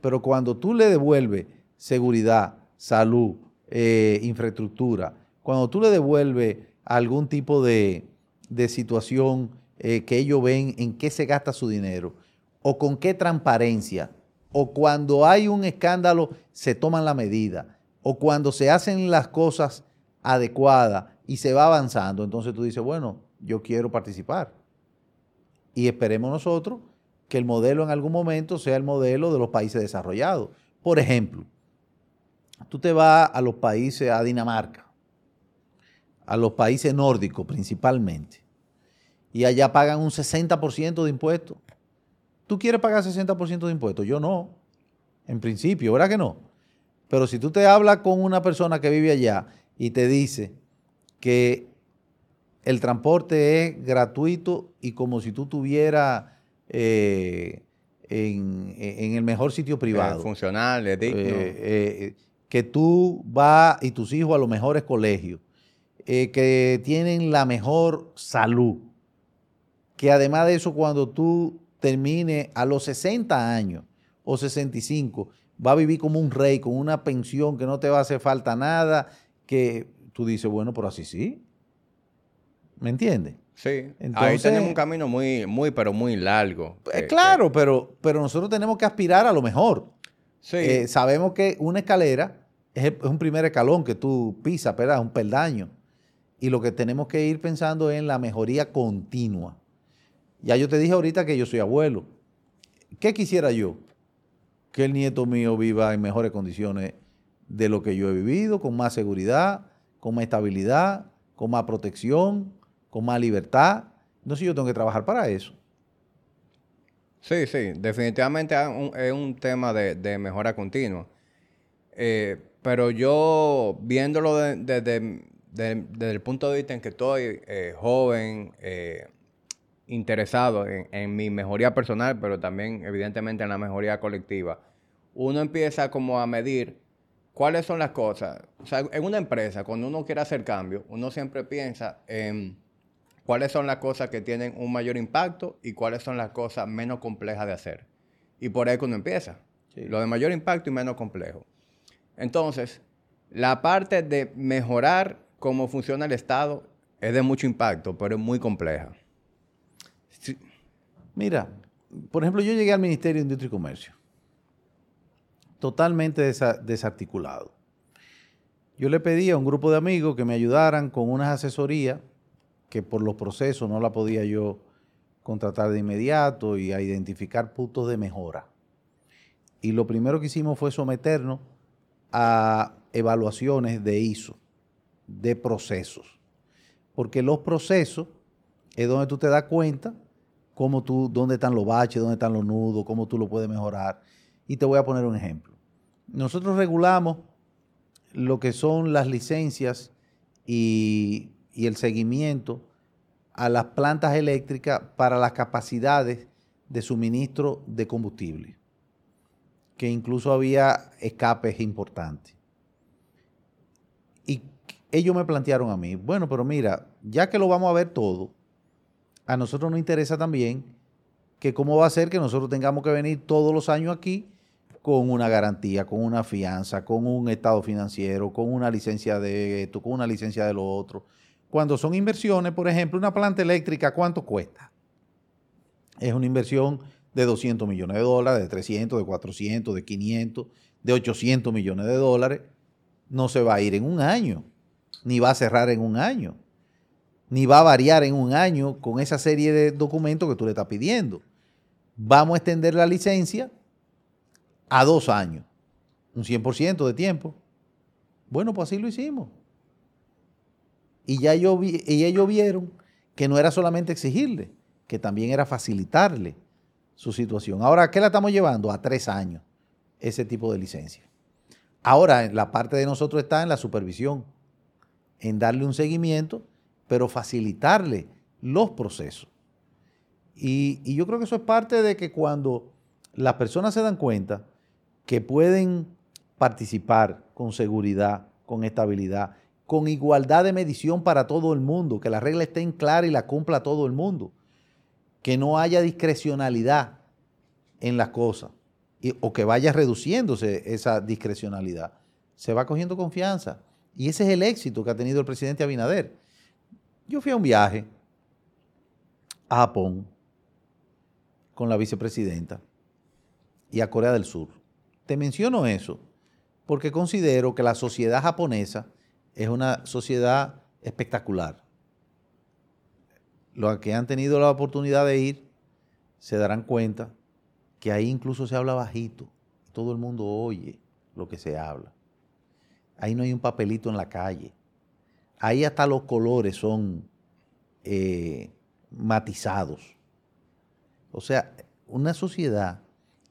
Speaker 2: Pero cuando tú le devuelves seguridad, salud, eh, infraestructura, cuando tú le devuelves algún tipo de, situación eh, que ellos ven en qué se gasta su dinero, o con qué transparencia, o cuando hay un escándalo se toman la medida, o cuando se hacen las cosas adecuadas y se va avanzando, entonces tú dices, bueno, yo quiero participar. Y esperemos nosotros que el modelo en algún momento sea el modelo de los países desarrollados. Por ejemplo, tú te vas a los países, a Dinamarca, a los países nórdicos principalmente, y allá pagan un 60% de impuestos. ¿Tú quieres pagar 60% de impuestos? Yo no, en principio, ¿verdad que no? Pero si tú te hablas con una persona que vive allá y te dice que el transporte es gratuito y como si tú tuvieras eh, en, el mejor sitio privado.
Speaker 1: funcional, digno. Eh,
Speaker 2: eh, que tú vas y tus hijos a los mejores colegios, que tienen la mejor salud, que además de eso cuando tú termines a los 60 años o 65, va a vivir como un rey, con una pensión que no te va a hacer falta nada, que tú dices, bueno, pero así sí. ¿Me entiendes?
Speaker 1: Sí. Ahí tenemos un camino muy, muy, pero muy largo.
Speaker 2: Eh, claro, Pero, pero nosotros tenemos que aspirar a lo mejor. Sí. Eh, sabemos que una escalera es, un primer escalón que tú pisas, ¿verdad? Un peldaño. Y lo que tenemos que ir pensando es en la mejoría continua. Ya yo te dije ahorita que yo soy abuelo. ¿Qué quisiera yo? Que el nieto mío viva en mejores condiciones de lo que yo he vivido, con más seguridad, con más estabilidad, con más protección, con más libertad. Entonces yo tengo que trabajar para eso.
Speaker 1: Sí, sí, definitivamente es un, tema de, mejora continua. Eh, pero yo, viéndolo desde el punto de vista en que estoy eh, joven, eh, interesado en, en, mi mejoría personal, pero también evidentemente en la mejoría colectiva, uno empieza como a medir ¿Cuáles son las cosas? O sea, en una empresa, cuando uno quiere hacer cambio, uno siempre piensa en cuáles son las cosas que tienen un mayor impacto y cuáles son las cosas menos complejas de hacer. Y por ahí uno empieza. Lo de mayor impacto y menos complejo. Entonces, la parte de mejorar cómo funciona el Estado es de mucho impacto, pero es muy compleja.
Speaker 2: Mira, por ejemplo, yo llegué al Ministerio de Industria y Comercio totalmente desarticulado. Yo le pedí a un grupo de amigos que me ayudaran con unas asesorías que por los procesos no la podía yo contratar de inmediato y a identificar puntos de mejora. Y lo primero que hicimos fue someternos a evaluaciones de ISO, de procesos. Porque los procesos es donde tú te das cuenta cómo tú, dónde están los baches, dónde están los nudos, cómo tú lo puedes mejorar. Y te voy a poner un ejemplo. Nosotros regulamos lo que son las licencias y, el seguimiento a las plantas eléctricas para las capacidades de suministro de combustible, que incluso había escapes importantes. Ellos me plantearon a mí, bueno, pero mira, ya que lo vamos a ver todo, a nosotros nos interesa también que cómo va a ser que nosotros tengamos que venir todos los años aquí con una garantía, con una fianza, con un estado financiero, con una licencia de esto, con una licencia de lo otro. Cuando son inversiones, por ejemplo, una planta eléctrica, ¿cuánto cuesta? Es una inversión de 200 millones de dólares, de 300, de 400, de 500, de 800 millones de dólares, no se va a ir en un año, ni va a cerrar en un año, ni va a variar en un año con esa serie de documentos que tú le estás pidiendo. Vamos a extender la licencia a dos años, un 100% de tiempo. Bueno, pues así lo hicimos. Y ya y ellos vieron que no era solamente exigirle, que también era facilitarle su situación. Ahora, ¿qué la estamos llevando? A tres años, ese tipo de licencia. Ahora, la parte de nosotros está en la supervisión, en darle un seguimiento, pero facilitarle los procesos. Y, yo creo que eso es parte de que cuando las personas se dan cuenta que pueden participar con seguridad, con estabilidad, con igualdad de medición para todo el mundo, que la regla esté en clara y la cumpla todo el mundo, que no haya discrecionalidad en las cosas o que vaya reduciéndose esa discrecionalidad. Se va cogiendo confianza. Y ese es el éxito que ha tenido el presidente Abinader. Yo fui a un viaje a Japón con la vicepresidenta y a Corea del Sur. Te menciono eso porque considero que la sociedad japonesa es una sociedad espectacular. Los que han tenido la oportunidad de ir se darán cuenta que ahí incluso se habla bajito. Todo el mundo oye lo que se habla. Ahí no hay un papelito en la calle. Ahí hasta los colores son eh, matizados. O sea, una sociedad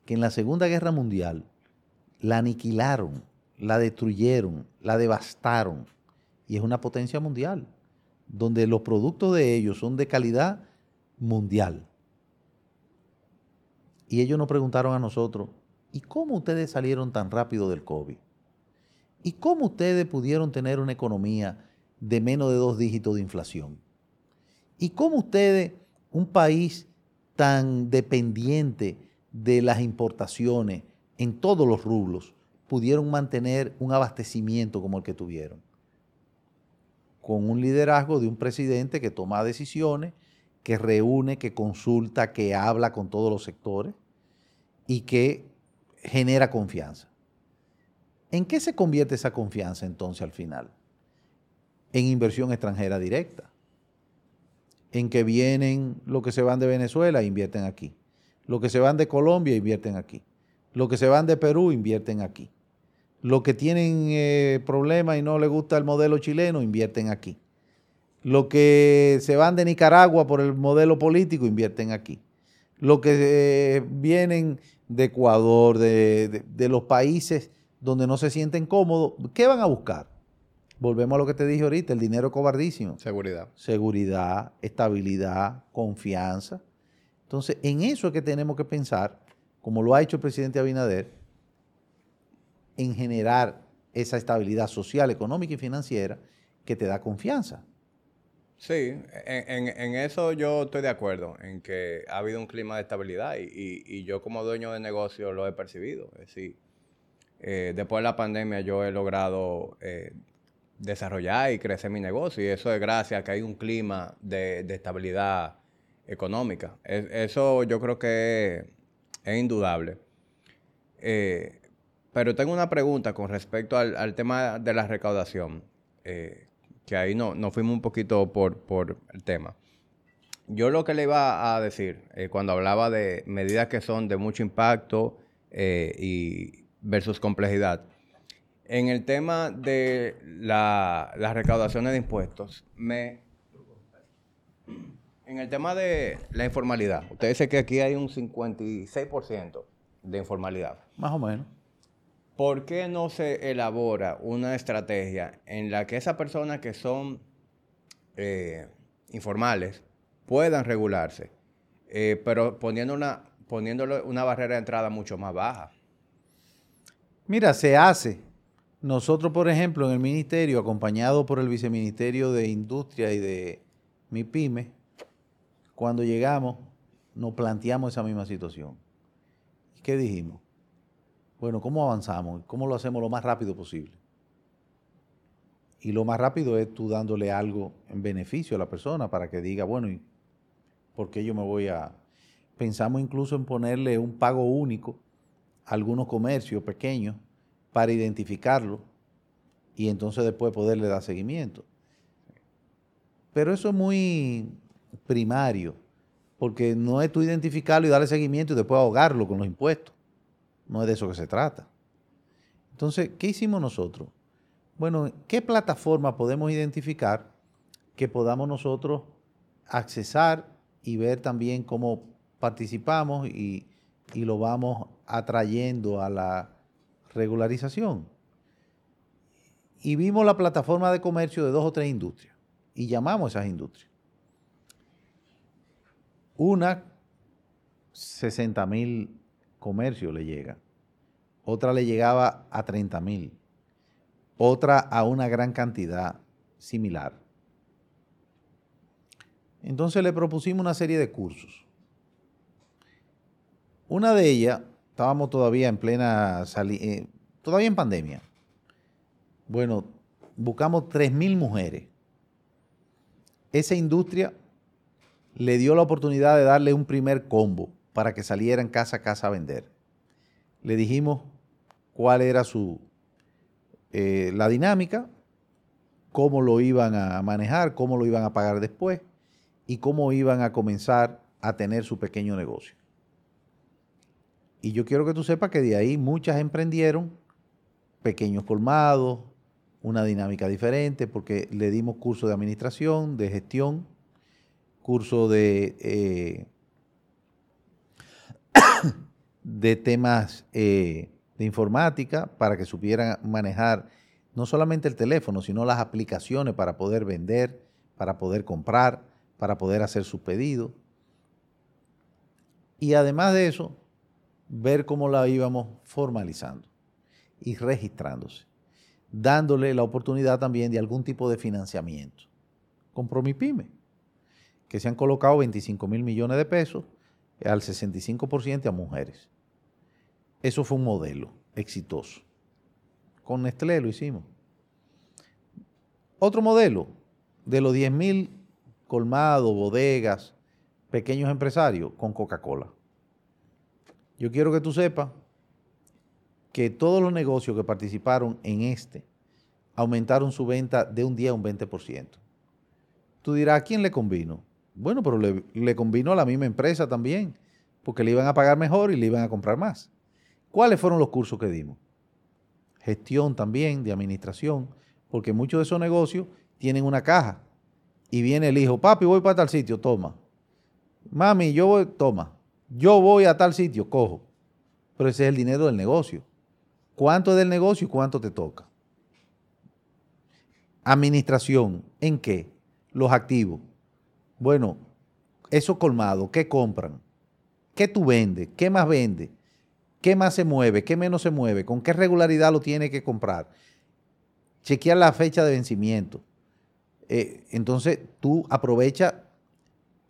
Speaker 2: que en la Segunda Guerra Mundial la aniquilaron, la destruyeron, la devastaron y es una potencia mundial, donde los productos de ellos son de calidad mundial. Y ellos nos preguntaron a nosotros, ¿y cómo ustedes salieron tan rápido del COVID? ¿Y cómo ustedes pudieron tener una economía de menos de dos dígitos de inflación? ¿Y cómo ustedes, un país tan dependiente de las importaciones en todos los rublos, pudieron mantener un abastecimiento como el que tuvieron? con un liderazgo de un presidente que toma decisiones, que reúne, que consulta, que habla con todos los sectores y que genera confianza. ¿En qué se convierte esa confianza entonces al final? En inversión extranjera directa. En que vienen los que se van de Venezuela, invierten aquí. Los que se van de Colombia, invierten aquí. Los que se van de Perú, invierten aquí. Los que tienen eh, problemas y no les gusta el modelo chileno, invierten aquí. Los que se van de Nicaragua por el modelo político, invierten aquí. Los que eh, vienen de Ecuador, de, los países donde no se sienten cómodos, ¿qué van a buscar? Volvemos a lo que te dije ahorita, el dinero cobardísimo.
Speaker 1: Seguridad.
Speaker 2: Seguridad, estabilidad, confianza. Entonces, en eso es que tenemos que pensar, como lo ha hecho el presidente Abinader, en generar esa estabilidad social, económica y financiera que te da confianza.
Speaker 1: Sí, en, eso yo estoy de acuerdo, en que ha habido un clima de estabilidad y, yo como dueño de negocio lo he percibido. Es decir, eh, después de la pandemia yo he logrado eh, desarrollar y crecer mi negocio y eso es gracias a que hay un clima de, estabilidad económica. eso yo creo que es, indudable. Eh, pero tengo una pregunta con respecto al, tema de la recaudación, que ahí no, nos fuimos un poquito por, el tema. Yo lo que le iba a decir cuando hablaba de medidas que son de mucho impacto y versus complejidad, en el tema de la, las recaudaciones de impuestos, me, en el tema de la informalidad, usted dice que aquí hay un 56% de informalidad.
Speaker 2: Más o menos.
Speaker 1: ¿por qué no se elabora una estrategia en la que esas personas que son eh, informales puedan regularse, eh, pero poniendo una, poniéndole una barrera de entrada mucho más baja?
Speaker 2: Mira, se hace. Nosotros, por ejemplo, en el ministerio, acompañado por el viceministerio de Industria y de MIPYME, cuando llegamos, nos planteamos esa misma situación. ¿Qué dijimos? Bueno, ¿cómo avanzamos? ¿Cómo lo hacemos lo más rápido posible? Y lo más rápido es tú dándole algo en beneficio a la persona para que diga, bueno, ¿y por qué yo me voy a...? pensamos incluso en ponerle un pago único algunos comercios pequeños para identificarlo y entonces después poderle dar seguimiento. Pero eso es muy primario, porque no es tú identificarlo y darle seguimiento y después ahogarlo con los impuestos. No es de eso que se trata. Entonces, ¿qué hicimos nosotros? Bueno, ¿qué plataforma podemos identificar que podamos nosotros accesar y ver también cómo participamos y, y lo vamos atrayendo a la regularización? Y vimos la plataforma de comercio de dos o tres industrias y llamamos a esas industrias. Una, 60 mil comercios le llega. Otra le llegaba a 30 mil. Otra a una gran cantidad similar. Entonces le propusimos una serie de cursos. Una de ellas, estábamos todavía en plena, eh, todavía en pandemia. Bueno, buscamos 3.000 mujeres. Esa industria le dio la oportunidad de darle un primer combo para que salieran casa a casa a vender. Le dijimos cuál era su eh, la dinámica, cómo lo iban a manejar, cómo lo iban a pagar después y cómo iban a comenzar a tener su pequeño negocio. Y yo quiero que tú sepas que de ahí muchas emprendieron pequeños colmados, una dinámica diferente, porque le dimos curso de administración, de gestión, curso de, eh, de temas eh, de informática para que supieran manejar no solamente el teléfono, sino las aplicaciones para poder vender, para poder comprar, para poder hacer sus pedidos. Y además de eso, ver cómo la íbamos formalizando y registrándose dándole la oportunidad también de algún tipo de financiamiento. Con Promipyme, que se han colocado 25 mil millones de pesos al 65% a mujeres. Eso fue un modelo exitoso. Con Nestlé lo hicimos. Otro modelo, de los 10 mil colmados, bodegas, pequeños empresarios, con Coca-Cola. Yo quiero que tú sepas que todos los negocios que participaron en este aumentaron su venta de un día a un 20%. Tú dirás, ¿a quién le convino? Bueno, pero le, le convino a la misma empresa también, porque le iban a pagar mejor y le iban a comprar más. ¿Cuáles fueron los cursos que dimos? Gestión también, de administración, porque muchos de esos negocios tienen una caja y viene el hijo, papi, voy para tal sitio, toma. Mami, yo voy, toma. Yo voy a tal sitio, cojo. Pero ese es el dinero del negocio. ¿Cuánto es del negocio y cuánto te toca? Administración, ¿en qué? Los activos. Bueno, eso colmado, ¿qué compran? ¿Qué tú vendes? ¿Qué más vende? ¿Qué más se mueve? ¿Qué menos se mueve? ¿Con qué regularidad lo tiene que comprar? Chequear la fecha de vencimiento. Eh, entonces tú aprovecha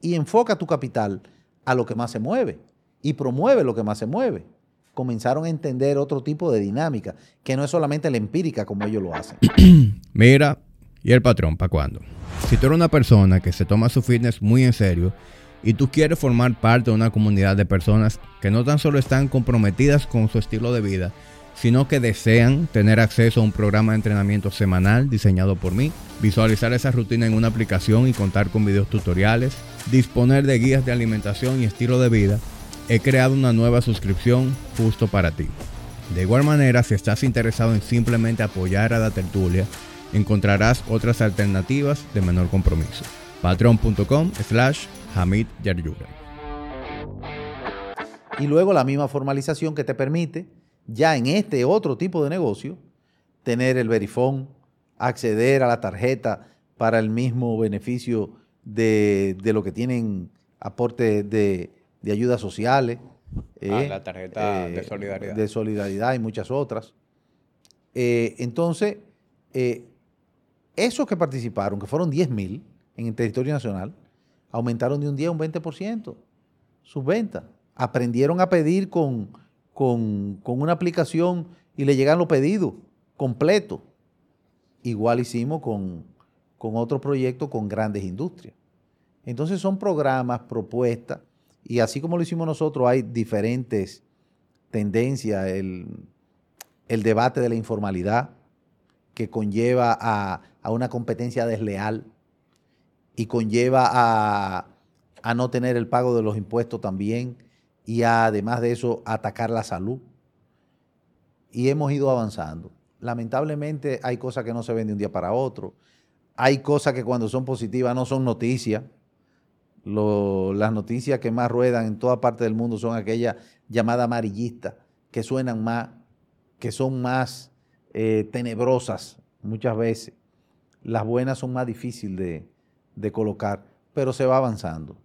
Speaker 2: y enfoca tu capital a lo que más se mueve y promueve lo que más se mueve comenzaron a entender otro tipo de dinámica, que no es solamente la empírica como ellos lo hacen.
Speaker 1: Mira, ¿y el patrón para cuándo? Si tú eres una persona que se toma su fitness muy en serio y tú quieres formar parte de una comunidad de personas que no tan solo están comprometidas con su estilo de vida, sino que desean tener acceso a un programa de entrenamiento semanal diseñado por mí, visualizar esa rutina en una aplicación y contar con videos tutoriales, disponer de guías de alimentación y estilo de vida, he creado una nueva suscripción justo para ti. De igual manera, si estás interesado en simplemente apoyar a la tertulia, encontrarás otras alternativas de menor compromiso. patreon.com slash Hamid
Speaker 2: Y luego la misma formalización que te permite, ya en este otro tipo de negocio, tener el verifón, acceder a la tarjeta para el mismo beneficio de, de lo que tienen aporte de de ayudas sociales.
Speaker 1: Ah, eh, la tarjeta de eh, solidaridad.
Speaker 2: De solidaridad y muchas otras. Eh, entonces, esos que participaron, que fueron 10 mil en el territorio nacional, aumentaron de un día a un 20% sus ventas. Aprendieron a pedir con, con, una aplicación y le llegan los pedidos completos. Igual hicimos con, con otro proyecto con grandes industrias. Entonces son programas, propuestas Y así como lo hicimos nosotros, hay diferentes tendencias. El, debate de la informalidad, que conlleva a, una competencia desleal y conlleva a, a, no tener el pago de los impuestos también y además de eso atacar la salud. Y hemos ido avanzando. Lamentablemente hay cosas que no se ven de un día para otro. Hay cosas que cuando son positivas no son noticias. las noticias que más ruedan en toda parte del mundo son aquellas llamadas amarillistas, que suenan más, que son más eh, tenebrosas muchas veces. Las buenas son más difíciles de, de colocar, pero se va avanzando.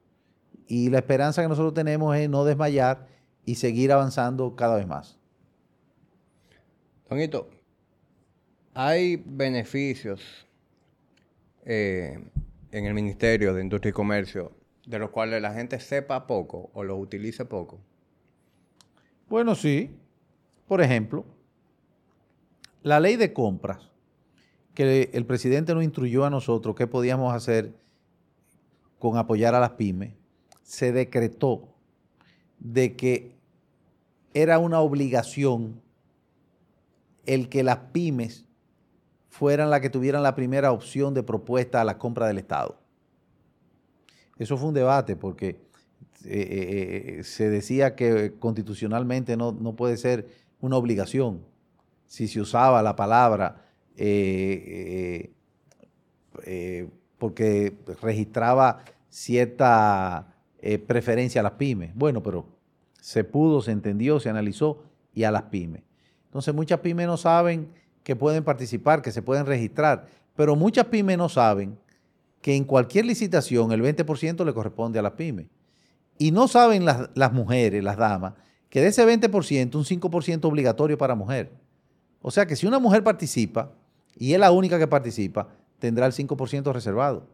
Speaker 2: Y la esperanza que nosotros tenemos es no desmayar y seguir avanzando cada vez más.
Speaker 1: Tonito, hay beneficios eh, en el Ministerio de Industria y Comercio de los cuales la gente sepa poco o los utilice poco.
Speaker 2: Bueno, sí. Por ejemplo, la ley de compras, que el presidente nos instruyó a nosotros qué podíamos hacer con apoyar a las pymes, se decretó de que era una obligación el que las pymes fueran las que tuvieran la primera opción de propuesta a la compra del Estado. Eso fue un debate porque eh, eh, eh, se decía que constitucionalmente no, no puede ser una obligación si se usaba la palabra porque registraba cierta preferencia a las pymes. Bueno, pero se pudo, se entendió, se analizó y a las pymes. Entonces muchas pymes no saben que pueden participar, que se pueden registrar, pero muchas pymes no saben que en cualquier licitación el 20% le corresponde a las pymes. Y no saben las, las mujeres, las damas, que de ese 20%, un 5% obligatorio para mujer. O sea que si una mujer participa y es la única que participa, tendrá el 5% reservado.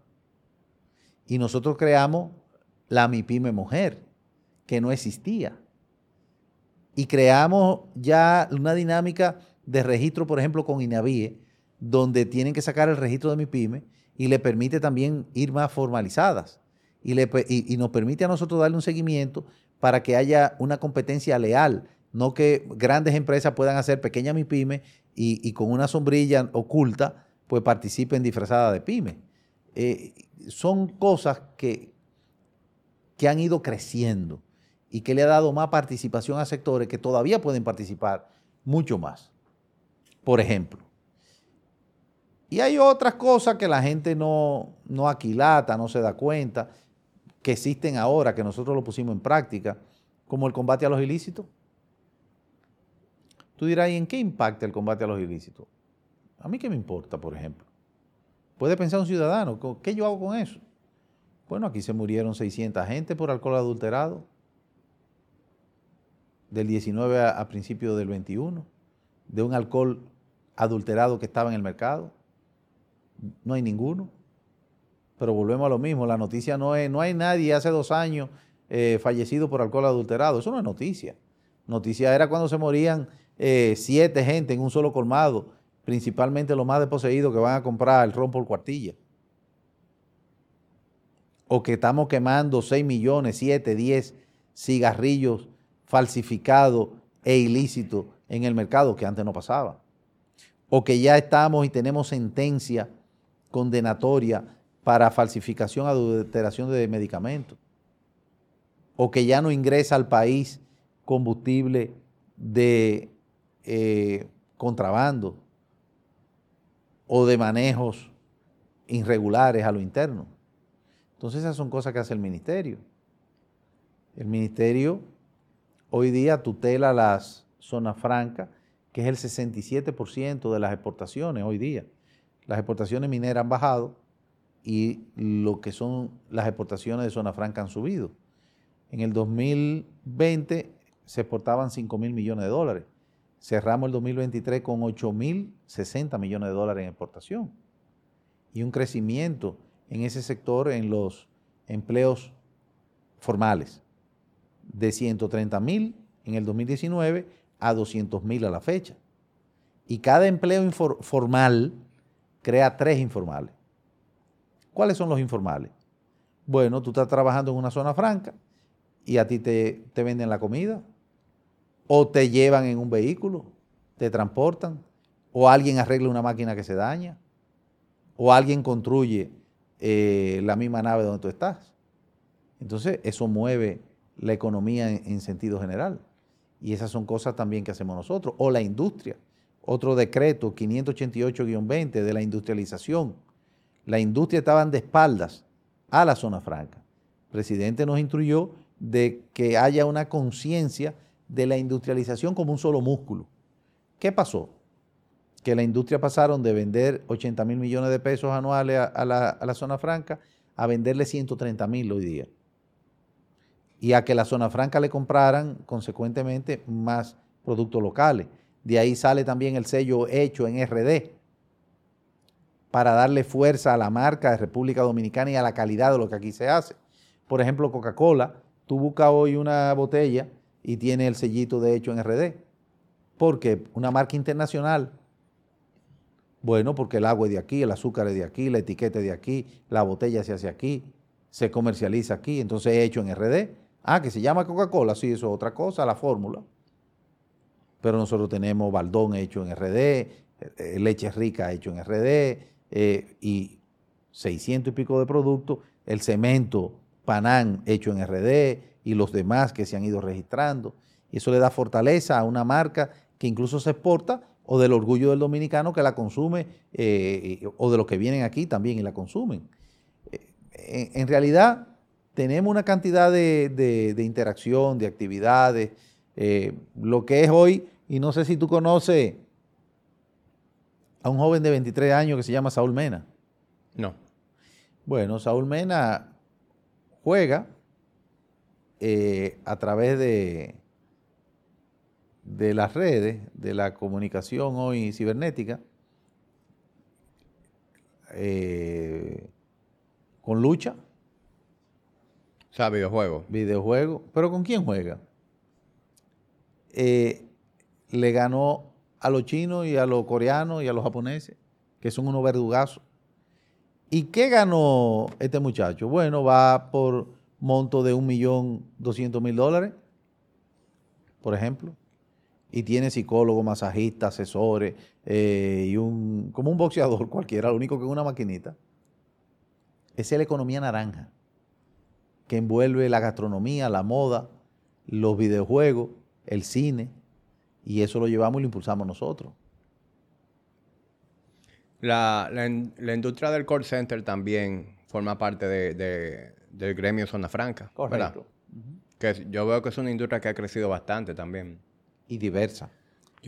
Speaker 2: Y nosotros creamos la MIPYME Mujer, que no existía. Y creamos ya una dinámica de registro, por ejemplo, con INAVIE, donde tienen que sacar el registro de MIPYME y le permite también ir más formalizadas. Y, y nos permite a nosotros darle un seguimiento para que haya una competencia leal no que grandes empresas puedan hacer pequeñas MIPYME y, y con una sombrilla oculta, pues participen disfrazadas de pyme. Eh, son cosas que, que han ido creciendo y que le ha dado más participación a sectores que todavía pueden participar mucho más. Por ejemplo. Y hay otras cosas que la gente no, no aquilata, no se da cuenta, que existen ahora, que nosotros lo pusimos en práctica, como el combate a los ilícitos. Tú dirás, ¿y en qué impacta el combate a los ilícitos? A mí qué me importa, por ejemplo. Puede pensar un ciudadano, ¿qué yo hago con eso? Bueno, aquí se murieron 600 gente por alcohol adulterado, del 19 a, principios del 21, de un alcohol adulterado que estaba en el mercado. No hay ninguno. Pero volvemos a lo mismo, la noticia no es, no hay nadie hace dos años eh, fallecido por alcohol adulterado, eso no es noticia. Noticia era cuando se morían eh, siete gente en un solo colmado, principalmente los más desposeídos que van a comprar el ron por cuartilla. O que estamos quemando 6 millones, 7, 10 cigarrillos falsificados e ilícitos en el mercado que antes no pasaba. O que ya estamos y tenemos sentencia condenatoria para falsificación, adulteración de medicamentos. O que ya no ingresa al país combustible de eh, contrabando o de manejos irregulares a lo interno. Entonces esas son cosas que hace el ministerio. El ministerio hoy día tutela las zonas francas, que es el 67% de las exportaciones hoy día. Las exportaciones mineras han bajado y lo que son las exportaciones de zona franca han subido. En el 2020 se exportaban 5 mil millones de dólares cerramos el 2023 con 8.060 millones de dólares en exportación y un crecimiento en ese sector en los empleos formales de 130 mil en el 2019 a 200 mil a la fecha. Y cada empleo formal crea tres informales. ¿Cuáles son los informales? Bueno, tú estás trabajando en una zona franca y a ti te, te venden la comida, o te llevan en un vehículo, te transportan, o alguien arregla una máquina que se daña, o alguien construye eh, la misma nave donde tú estás. Entonces, eso mueve la economía en, sentido general. Y esas son cosas también que hacemos nosotros. O la industria. Otro decreto, 588-20 de la industrialización. La industria estaba de espaldas a la zona franca. El presidente nos instruyó de que haya una conciencia de la industrialización como un solo músculo. ¿Qué pasó? Que la industria pasaron de vender 80 mil millones de pesos anuales a, la, zona franca a venderle 130 mil hoy día. Y a que la zona franca le compraran, consecuentemente, más productos locales. De ahí sale también el sello hecho en RD, para darle fuerza a la marca de República Dominicana y a la calidad de lo que aquí se hace. Por ejemplo, Coca-Cola, tú buscas hoy una botella y tiene el sellito de hecho en RD. ¿Por qué? Una marca internacional. Bueno, porque el agua es de aquí, el azúcar es de aquí, la etiqueta es de aquí, la botella se hace aquí, se comercializa aquí, entonces es hecho en RD. Ah, que se llama Coca-Cola, sí, eso es otra cosa, la fórmula. Pero nosotros tenemos baldón hecho en RD, eh, leche rica hecho en RD eh, y 600 y pico de productos, el cemento Panán hecho en RD, y los demás que se han ido registrando. Y eso le da fortaleza a una marca que incluso se exporta o del orgullo del dominicano que la consume eh, o de los que vienen aquí también y la consumen. Eh, en, realidad tenemos una cantidad de, interacción, de actividades. Eh, lo que es hoy, y no sé si tú conoces a un joven de 23 años que se llama Saúl Mena.
Speaker 1: No.
Speaker 2: Bueno, Saúl Mena juega eh, a través de, de las redes, de la comunicación hoy cibernética, eh, con lucha.
Speaker 1: Sea. Videojuego.
Speaker 2: ¿Pero con quién juega? Eh, le ganó a los chinos y a los coreanos y a los japoneses, que son unos verdugazos. ¿Y qué ganó este muchacho? Bueno, va por monto de 1.200.000 dólares, por ejemplo, y tiene psicólogo, masajista, asesores, eh, y un, como un boxeador cualquiera, lo único que es una maquinita. Esa es la economía naranja, que envuelve la gastronomía, la moda, los videojuegos, el cine, y eso lo llevamos y lo impulsamos nosotros.
Speaker 1: La, industria del call center también forma parte de, del gremio Zona Franca. Correcto. Que yo veo que es una industria que ha crecido bastante también.
Speaker 2: Y diversa.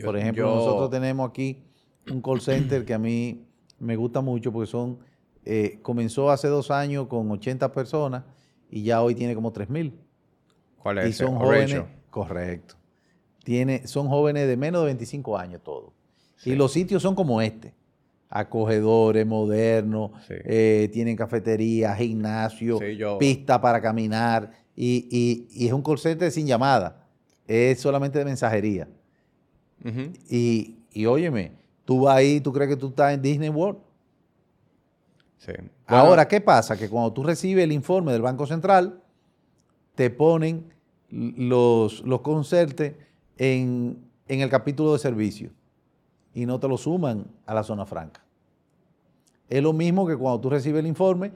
Speaker 2: Por ejemplo, nosotros tenemos aquí un call center que a mí me gusta mucho porque son, eh, comenzó hace dos años con 80 personas y ya hoy tiene como 3 mil.
Speaker 1: ¿Cuál es?
Speaker 2: Y son jóvenes, correcto. Tiene, son jóvenes de menos de 25 años todos. Y los sitios son como este acogedores, modernos, eh, tienen cafetería, gimnasio, pista para caminar y, es un call sin llamada, es solamente de mensajería. y, y óyeme, tú vas ahí, tú crees que tú estás en Disney World. Ahora, ¿qué pasa? Que cuando tú recibes el informe del Banco Central, te ponen los, los concertes en, en el capítulo de servicio y no te lo suman a la zona franca. Es lo mismo que cuando tú recibes el informe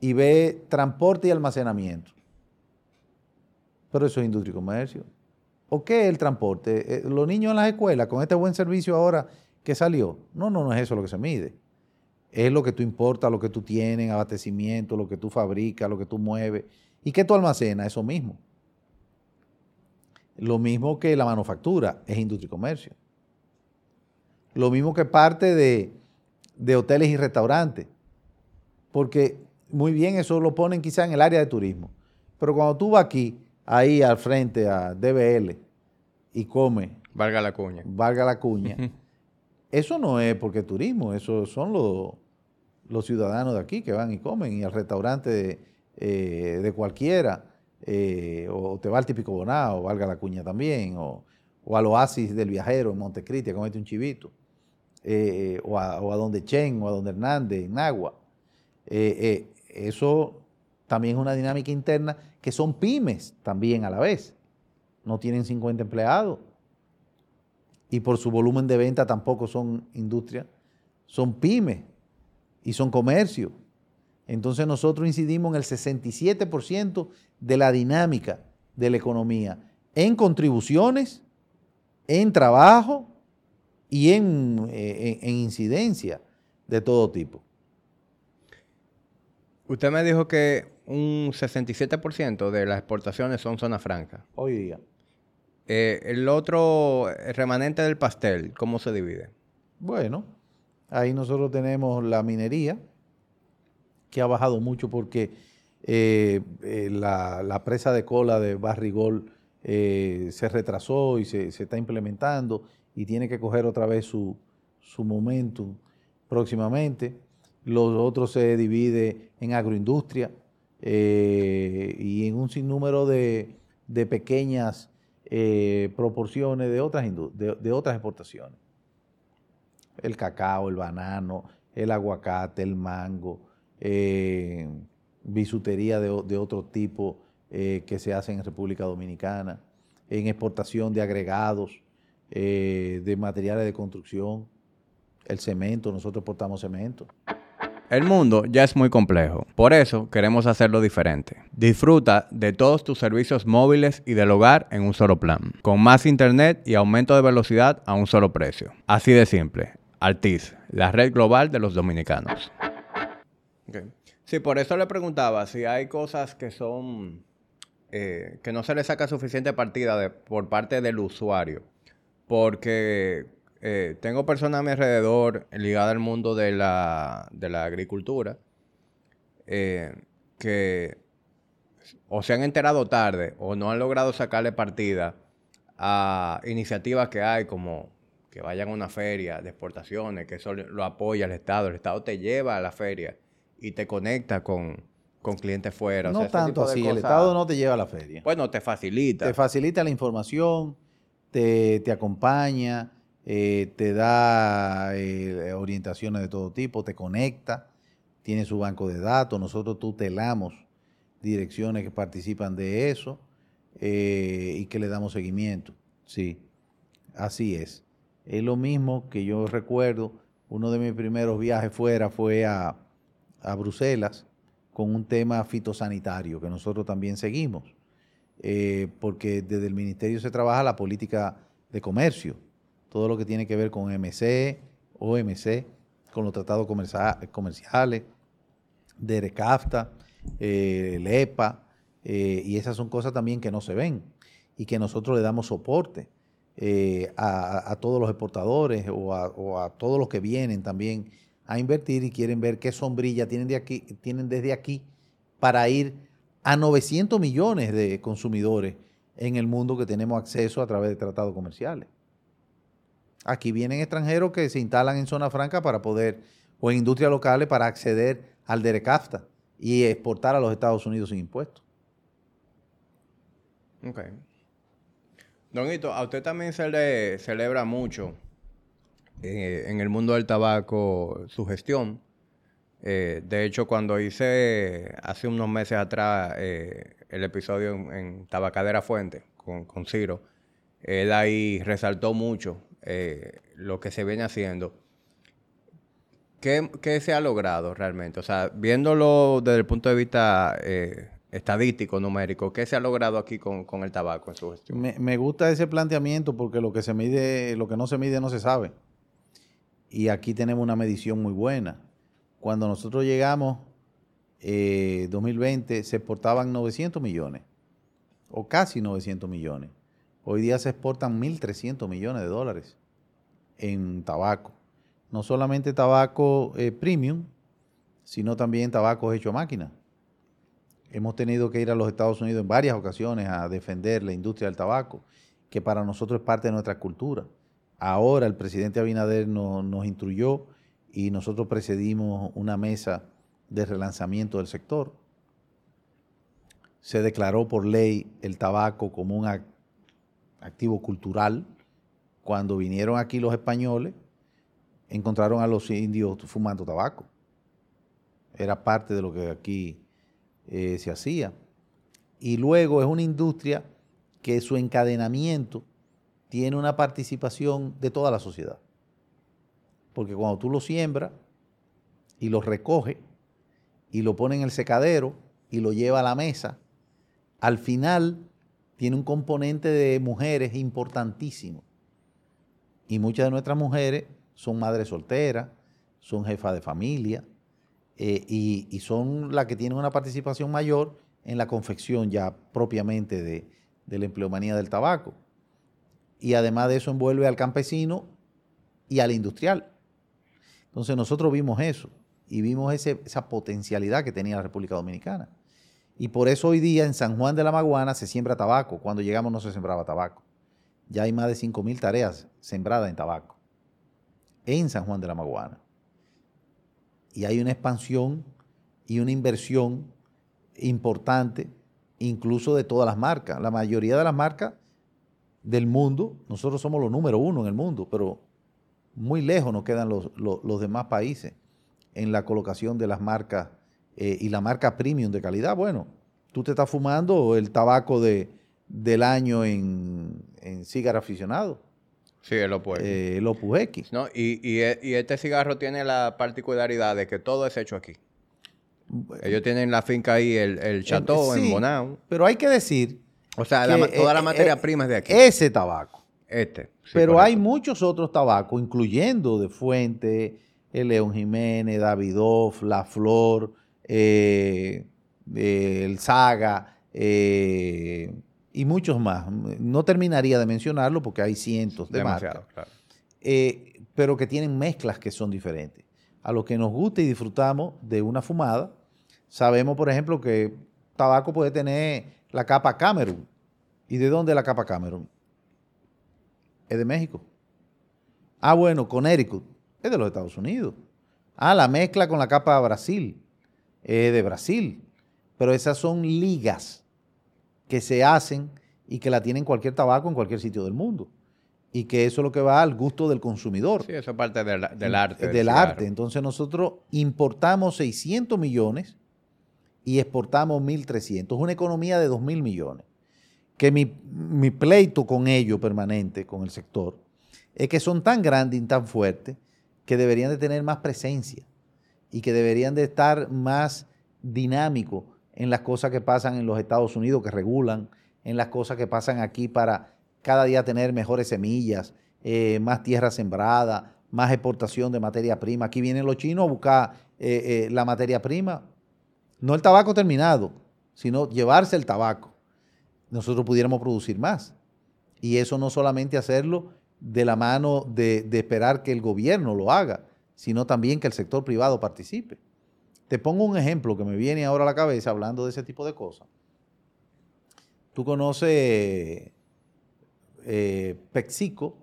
Speaker 2: y ves transporte y almacenamiento. Pero eso es industria y comercio. ¿O qué es el transporte? Eh, los niños en las escuelas, con este buen servicio ahora que salió. No, no, no es eso lo que se mide. Es lo que tú importas, lo que tú tienes, abastecimiento, lo que tú fabricas, lo que tú mueves. ¿Y qué tú almacenas? Eso mismo. Lo mismo que la manufactura, es industria y comercio. Lo mismo que parte de, de hoteles y restaurantes. Porque muy bien eso lo ponen quizá en el área de turismo. Pero cuando tú vas aquí, ahí al frente a DBL y come.
Speaker 1: Valga la cuña.
Speaker 2: Valga la cuña. eso no es porque turismo, eso son los, ciudadanos de aquí que van y comen y al restaurante de, eh, cualquiera. Eh, o te va al típico bonao, valga la cuña también, o, o al oasis del viajero en Montecristi a comerte un chivito. Eh, o, a, donde Chen o a donde Hernández, en Agua. Eso también es una dinámica interna que son pymes también a la vez. No tienen 50 empleados y por su volumen de venta tampoco son industria, son pymes y son comercio. Entonces nosotros incidimos en el 67% de la dinámica de la economía en contribuciones, en trabajo y en, eh, en incidencia de todo tipo.
Speaker 1: Usted me dijo que un 67% de las exportaciones son zona franca.
Speaker 2: Hoy día.
Speaker 1: Eh, el otro remanente del pastel, ¿cómo se divide?
Speaker 2: Bueno, ahí nosotros tenemos la minería, que ha bajado mucho porque eh, eh, la, presa de cola de Barrigol se retrasó y se, está implementando y tiene que coger otra vez su, su momento próximamente. Los otros se divide en agroindustria y en un sinnúmero de, de pequeñas eh, proporciones de otras, de, otras exportaciones. El cacao, el banano, el aguacate, el mango, eh, bisutería de, otro tipo eh, que se hace en República Dominicana, en exportación de agregados, de materiales de construcción, el cemento, nosotros exportamos cemento.
Speaker 1: El mundo ya es muy complejo, por eso queremos hacerlo diferente. Disfruta de todos tus servicios móviles y del hogar en un solo plan, con más internet y aumento de velocidad a un solo precio. Así de simple. Altiz, la red global de los dominicanos. Sí, por eso le preguntaba si hay cosas que son eh, que no se le saca suficiente partida por parte del usuario, porque eh, tengo personas a mi alrededor ligadas al mundo de la, agricultura eh, que o se han enterado tarde o no han logrado sacarle partida a iniciativas que hay como que vayan a una feria de exportaciones, que eso lo apoya el Estado. El Estado te lleva a la feria y te conecta con, clientes fuera.
Speaker 2: No tanto así, el Estado no te lleva a la feria.
Speaker 1: Bueno, te facilita.
Speaker 2: Te facilita la información, te, te acompaña, eh, te da eh, orientaciones de todo tipo, te conecta, tiene su banco de datos, nosotros tutelamos direcciones que participan de eso eh, y que le damos seguimiento. Sí, así es. Es lo mismo que yo recuerdo, uno de mis primeros viajes fuera fue a, a Bruselas con un tema fitosanitario que nosotros también seguimos, porque desde el ministerio se trabaja la política de comercio todo lo que tiene que ver con MC, OMC, con los tratados comerciales, DERECAFTA, eh, LEPA, eh, y esas son cosas también que no se ven y que nosotros le damos soporte eh, a, todos los exportadores o a, todos los que vienen también a invertir y quieren ver qué sombrilla tienen, tienen desde aquí para ir a 900 millones de consumidores en el mundo que tenemos acceso a través de tratados comerciales. Aquí vienen extranjeros que se instalan en zona franca para poder, o en industrias locales para acceder al DERECAFTA y exportar a los Estados Unidos sin impuestos.
Speaker 1: Ok. Donito, a usted también se le celebra mucho eh, en el mundo del tabaco su gestión. Eh, de hecho, cuando hice hace unos meses atrás eh, el episodio en, Tabacadera Fuente con, con Ciro, él ahí resaltó mucho eh, lo que se viene haciendo. ¿Qué, se ha logrado realmente? O sea, viéndolo desde el punto de vista eh, estadístico, numérico, ¿qué se ha logrado aquí con, el tabaco en su gestión?
Speaker 2: Me, gusta ese planteamiento porque lo que se mide, lo que no se mide no se sabe. Y aquí tenemos una medición muy buena. Cuando nosotros llegamos, eh, 2020, se exportaban 900 millones, o casi 900 millones. Hoy día se exportan 1.300 millones de dólares en tabaco. No solamente tabaco eh, premium, sino también tabaco hecho a máquina. Hemos tenido que ir a los Estados Unidos en varias ocasiones a defender la industria del tabaco, que para nosotros es parte de nuestra cultura. Ahora el presidente Abinader nos instruyó y nosotros precedimos una mesa de relanzamiento del sector. Se declaró por ley el tabaco como un activo cultural. Cuando vinieron aquí los españoles, encontraron a los indios fumando tabaco. Era parte de lo que aquí eh, se hacía. Y luego es una industria que su encadenamiento tiene una participación de toda la sociedad. Porque cuando tú lo siembras y lo recoges y lo pones en el secadero y lo lleva a la mesa, al final tiene un componente de mujeres importantísimo. Y muchas de nuestras mujeres son madres solteras, son jefas de familia eh, y, son las que tienen una participación mayor en la confección ya propiamente de, de la empleomanía del tabaco. Y además de eso envuelve al campesino y al industrial. Entonces nosotros vimos eso y vimos esa potencialidad que tenía la República Dominicana. Y por eso hoy día en San Juan de la Maguana se siembra tabaco. Cuando llegamos no se sembraba tabaco. Ya hay más de 5.000 tareas sembradas en tabaco en San Juan de la Maguana. Y hay una expansión y una inversión importante, incluso de todas las marcas. La mayoría de las marcas del mundo, nosotros somos los número uno en el mundo, pero muy lejos nos quedan los, demás países en la colocación de las marcas eh, y la marca premium de calidad. Bueno, tú te estás fumando el tabaco de, del año en, en cigarro aficionado.
Speaker 1: Sí, el Opus X.
Speaker 2: Eh, el Opus X.
Speaker 1: ¿no? Y, y, y, este cigarro tiene la particularidad de que todo es hecho aquí. Ellos tienen la finca ahí, el, el Chateau en, Bonao.
Speaker 2: Pero hay que decir.
Speaker 1: O sea, toda la materia prima es de aquí.
Speaker 2: Ese tabaco.
Speaker 1: Este.
Speaker 2: pero hay muchos otros tabacos, incluyendo de Fuente, el León Jiménez, Davidoff, La Flor, eh, el Saga, eh, y muchos más. No terminaría de mencionarlo porque hay cientos de Demasiado, Claro. Eh, pero que tienen mezclas que son diferentes. A lo que nos gusta y disfrutamos de una fumada, sabemos, por ejemplo, que tabaco puede tener la capa Cameron. ¿Y de dónde es la capa Cameron? Es de México. Ah, bueno, Connecticut. Es de los Estados Unidos. Ah, la mezcla con la capa Brasil. Es de Brasil. Pero esas son ligas que se hacen y que la tienen cualquier tabaco en cualquier sitio del mundo. Y que eso es lo que va al gusto del consumidor.
Speaker 1: Sí, eso es parte del, arte.
Speaker 2: Del, arte. Entonces nosotros importamos 600 millones y exportamos 1.300. Es una economía de 2.000 millones. Que mi, mi pleito con ello permanente, con el sector, es que son tan grandes y tan fuertes que deberían de tener más presencia y que deberían de estar más dinámicos en las cosas que pasan en los Estados Unidos que regulan, en las cosas que pasan aquí para cada día tener mejores semillas, eh, más tierra sembrada, más exportación de materia prima. Aquí vienen los chinos a buscar eh, eh, la materia prima, no el tabaco terminado, sino llevarse el tabaco. Nosotros pudiéramos producir más. Y eso no solamente hacerlo de la mano de esperar que el gobierno lo haga, sino también que el sector privado participe. Te pongo un ejemplo que me viene ahora a la cabeza hablando de ese tipo de cosas. Tú conoces eh, Pexico,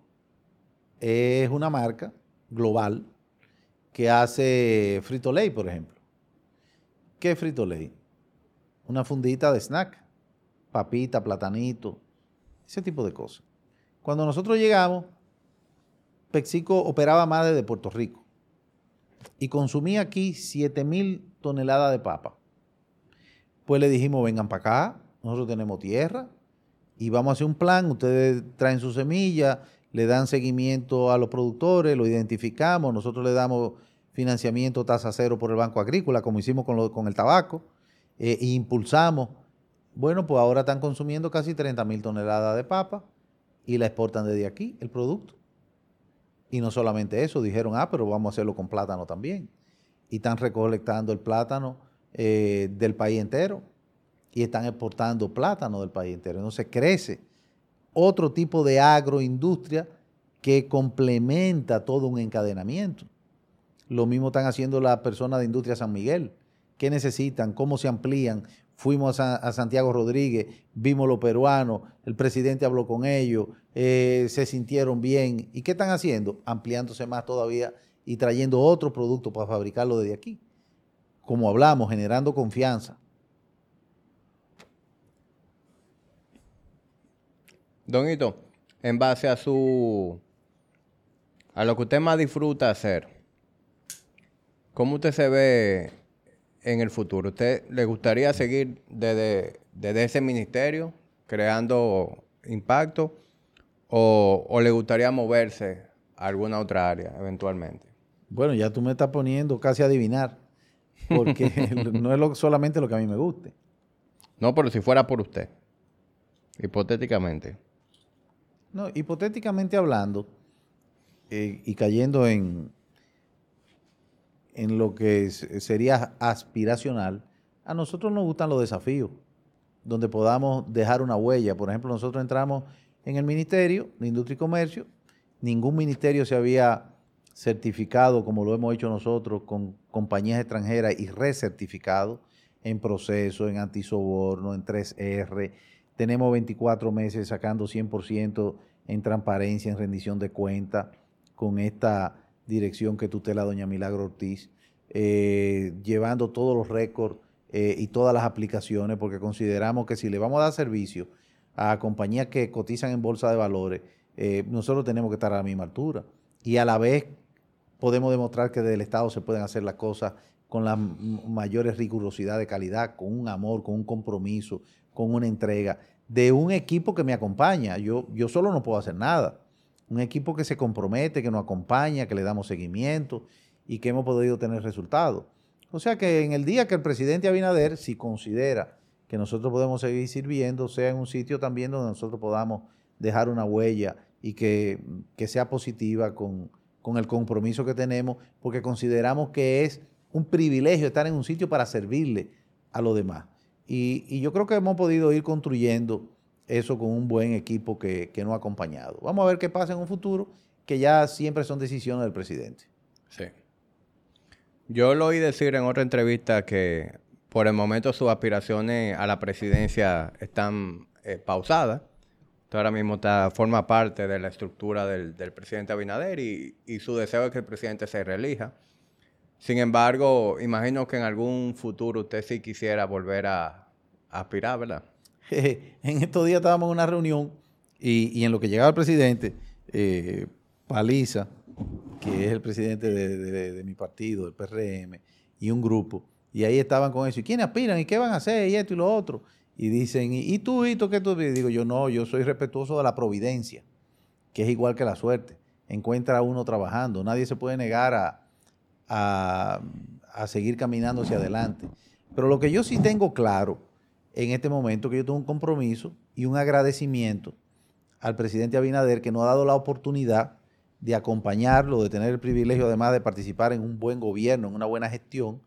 Speaker 2: es una marca global que hace Frito Lay, por ejemplo. ¿Qué es Frito Lay? Una fundita de snack, papita, platanito, ese tipo de cosas. Cuando nosotros llegamos, Pexico operaba más desde Puerto Rico y consumía aquí 7 mil toneladas de papa. Pues le dijimos, vengan para acá, nosotros tenemos tierra y vamos a hacer un plan, ustedes traen su semilla, le dan seguimiento a los productores, lo identificamos, nosotros le damos financiamiento tasa cero por el Banco Agrícola, como hicimos con, con el tabaco, eh, e impulsamos. Bueno, pues ahora están consumiendo casi 30 mil toneladas de papa y la exportan desde aquí, el producto. Y no solamente eso, dijeron, ah, pero vamos a hacerlo con plátano también. Y están recolectando el plátano eh, del país entero y están exportando plátano del país entero. Entonces crece otro tipo de agroindustria que complementa todo un encadenamiento. Lo mismo están haciendo las personas de Industria San Miguel. ¿Qué necesitan? ¿Cómo se amplían? Fuimos a, Santiago Rodríguez, vimos los peruanos, el presidente habló con ellos, eh, se sintieron bien. ¿Y qué están haciendo? Ampliándose más todavía y trayendo otro producto para fabricarlo desde aquí. Como hablamos, generando confianza.
Speaker 1: Don Ito, en base a su a lo que usted más disfruta hacer, ¿cómo usted se ve en el futuro? ¿Usted le gustaría seguir desde, desde ese ministerio creando impacto o, le gustaría moverse a alguna otra área eventualmente?
Speaker 2: Bueno, ya tú me estás poniendo casi a adivinar, porque no es solamente lo que a mí me guste.
Speaker 1: No, pero si fuera por usted, hipotéticamente.
Speaker 2: No, hipotéticamente hablando, eh, y cayendo en, en lo que sería aspiracional, a nosotros nos gustan los desafíos, donde podamos dejar una huella. Por ejemplo, nosotros entramos en el Ministerio de Industria y Comercio, ningún ministerio se había certificado como lo hemos hecho nosotros con compañías extranjeras y recertificado en proceso, en antisoborno, en 3R. Tenemos 24 meses sacando 100% en transparencia, en rendición de cuentas, con esta dirección que tutela doña Milagro Ortiz, eh, llevando todos los récords eh, y todas las aplicaciones, porque consideramos que si le vamos a dar servicio a compañías que cotizan en bolsa de valores, eh, nosotros tenemos que estar a la misma altura. Y a la vez podemos demostrar que desde el Estado se pueden hacer las cosas con la mayores rigurosidad de calidad, con un amor, con un compromiso, con una entrega, de un equipo que me acompaña. Yo, yo solo no puedo hacer nada. Un equipo que se compromete, que nos acompaña, que le damos seguimiento y que hemos podido tener resultados. O sea que en el día que el presidente Abinader, si considera que nosotros podemos seguir sirviendo, sea en un sitio también donde nosotros podamos dejar una huella y que, sea positiva con, el compromiso que tenemos, porque consideramos que es un privilegio estar en un sitio para servirle a los demás. Y, yo creo que hemos podido ir construyendo eso con un buen equipo que, nos ha acompañado. Vamos a ver qué pasa en un futuro, que ya siempre son decisiones del presidente.
Speaker 1: Sí. Yo lo oí decir en otra entrevista que por el momento sus aspiraciones a la presidencia están eh, pausadas. ahora mismo está, forma parte de la estructura del, presidente Abinader y, y, su deseo es que el presidente se reelija. Sin embargo, imagino que en algún futuro usted sí quisiera volver a, aspirar, ¿verdad?
Speaker 2: en estos días estábamos en una reunión y, en lo que llegaba el presidente, eh, Paliza, que es el presidente de, mi partido, el PRM, y un grupo, y ahí estaban con eso. ¿Y quiénes aspiran? ¿Y qué van a hacer? Y esto y lo otro. Y dicen, ¿y, tú, tú qué tú? Y digo, yo no, yo soy respetuoso de la providencia, que es igual que la suerte. Encuentra a uno trabajando. Nadie se puede negar a, a, seguir caminando hacia adelante. Pero lo que yo sí tengo claro en este momento, que yo tengo un compromiso y un agradecimiento al presidente Abinader que nos ha dado la oportunidad de acompañarlo, de tener el privilegio además de participar en un buen gobierno, en una buena gestión,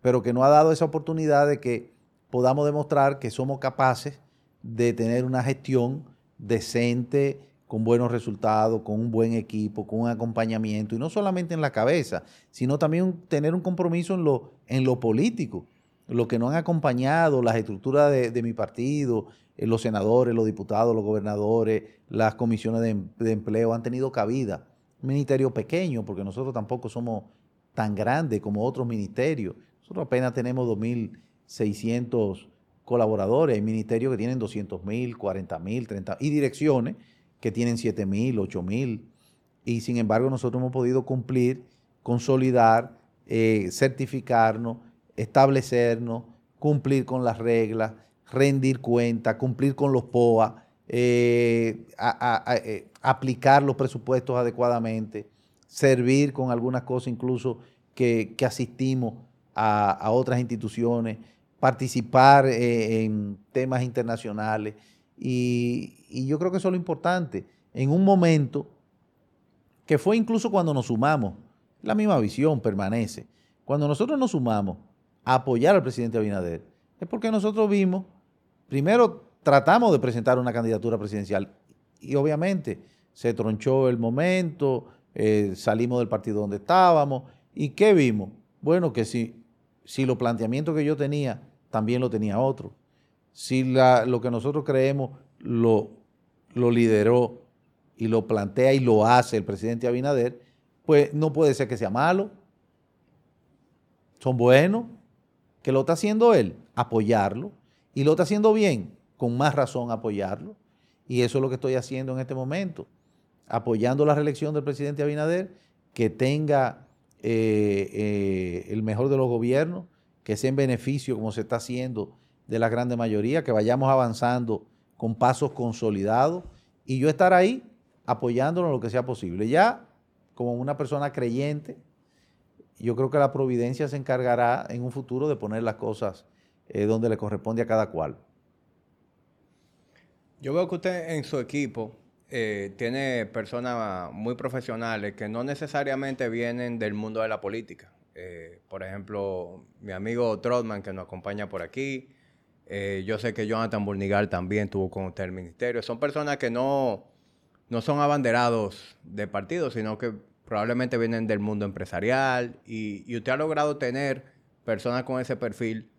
Speaker 2: pero que nos ha dado esa oportunidad de que podamos demostrar que somos capaces de tener una gestión decente, con buenos resultados, con un buen equipo, con un acompañamiento, y no solamente en la cabeza, sino también tener un compromiso en lo, en lo político. Los que nos han acompañado, las estructuras de, mi partido, eh, los senadores, los diputados, los gobernadores, las comisiones de, em, de empleo han tenido cabida. Un ministerio pequeño, porque nosotros tampoco somos tan grandes como otros ministerios. Nosotros apenas tenemos 2.600 colaboradores. Hay ministerios que tienen 200.000, 40.000, 30 y direcciones que tienen 7 mil, 8 mil, y sin embargo nosotros hemos podido cumplir, consolidar, eh, certificarnos, establecernos, cumplir con las reglas, rendir cuenta, cumplir con los POA, eh, eh, aplicar los presupuestos adecuadamente, servir con algunas cosas incluso que, asistimos a, otras instituciones, participar en temas internacionales. Y, yo creo que eso es lo importante. En un momento que fue incluso cuando nos sumamos, la misma visión permanece. Cuando nosotros nos sumamos apoyar al presidente Abinader, es porque nosotros vimos, primero tratamos de presentar una candidatura presidencial y obviamente se tronchó el momento, eh, salimos del partido donde estábamos y ¿qué vimos? Bueno, que si, si los planteamientos que yo tenía, también lo tenía otro si lo que nosotros creemos lo, lo lideró y lo plantea y lo hace el presidente Abinader, pues no puede ser que sea malo. Son buenos, que lo está haciendo él, apoyarlo, y lo está haciendo bien, con más razón apoyarlo. Y eso es lo que estoy haciendo en este momento, apoyando la reelección del presidente Abinader, que tenga eh, eh, el mejor de los gobiernos, que sea en beneficio, como se está haciendo, de la grande mayoría, que vayamos avanzando con pasos consolidados y yo estar ahí apoyándolo en lo que sea posible. Ya, como una persona creyente, yo creo que la providencia se encargará en un futuro de poner las cosas eh, donde le corresponde a cada cual.
Speaker 1: Yo veo que usted en su equipo eh, tiene personas muy profesionales que no necesariamente vienen del mundo de la política. Eh, por ejemplo, mi amigo Trotman, que nos acompaña por aquí. yo sé que Jonathan Burnigal también tuvo con usted el ministerio. Son personas que no, no son abanderados de partido, sino que probablemente vienen del mundo empresarial y, usted ha logrado tener personas con ese perfil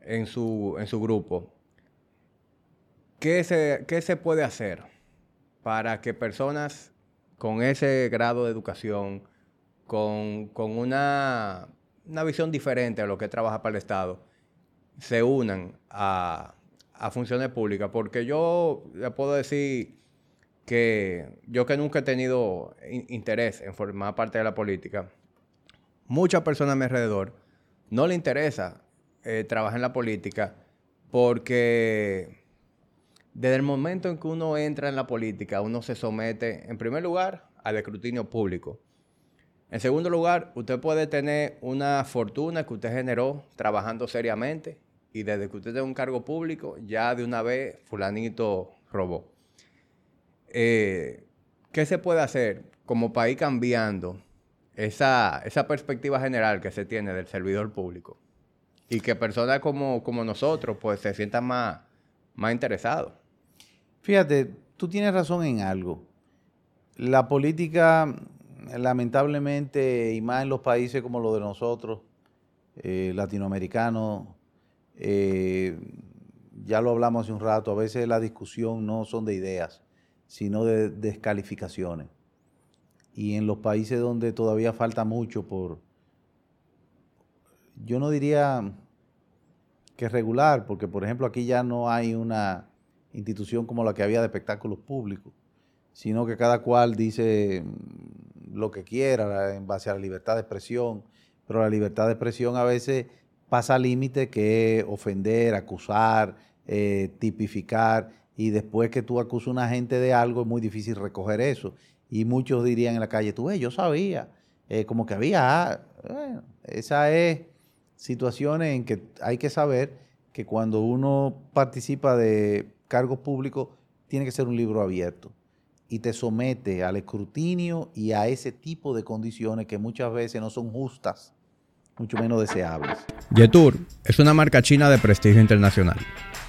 Speaker 1: en su, en su grupo. ¿Qué se, ¿Qué se puede hacer para que personas con ese grado de educación, con, una, una, visión diferente a lo que trabaja para el Estado, se unan a, a funciones públicas? Porque yo le puedo decir que yo que nunca he tenido interés en formar parte de la política, muchas personas a mi alrededor no le interesa eh, trabajar en la política porque desde el momento en que uno entra en la política, uno se somete, en primer lugar, al escrutinio público. En segundo lugar, usted puede tener una fortuna que usted generó trabajando seriamente y desde que usted tiene un cargo público, ya de una vez fulanito robó. Eh, ¿qué se puede hacer como país cambiando esa, esa, perspectiva general que se tiene del servidor público? Y que personas como, como nosotros pues se sientan más, más interesados.
Speaker 2: Fíjate, tú tienes razón en algo. La política, lamentablemente, y más en los países como los de nosotros, eh, latinoamericanos, eh, ya lo hablamos hace un rato, a veces la discusión no son de ideas, sino de descalificaciones. Y en los países donde todavía falta mucho por, yo no diría que regular, porque por ejemplo aquí ya no hay una institución como la que había de espectáculos públicos, sino que cada cual dice mm, lo que quiera en base a la libertad de expresión, pero la libertad de expresión a veces pasa al límite que es ofender, acusar, eh, tipificar y después que tú acusas a una gente de algo es muy difícil recoger eso. Y muchos dirían en la calle, tú ves, yo sabía, eh, como que había, bueno, esa es situaciones en que hay que saber que cuando uno participa de cargos públicos, tiene que ser un libro abierto y te somete al escrutinio y a ese tipo de condiciones que muchas veces no son justas, mucho menos deseables.
Speaker 1: Yetur es una marca china de prestigio internacional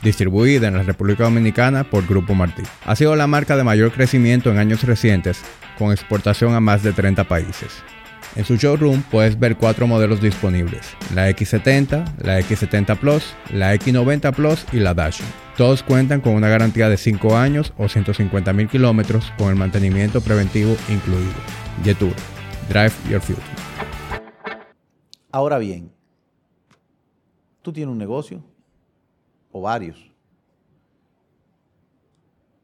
Speaker 1: distribuida en la República Dominicana por Grupo Martí. Ha sido la marca de mayor crecimiento en años recientes, con exportación a más de 30 países. En su showroom puedes ver cuatro modelos disponibles, la X70, la X70 Plus, la X90 Plus y la Dash. Todos cuentan con una garantía de 5 años o 150 mil kilómetros con el mantenimiento preventivo incluido. Yetur, Drive Your Future.
Speaker 2: Ahora bien, tú tienes un negocio, o varios.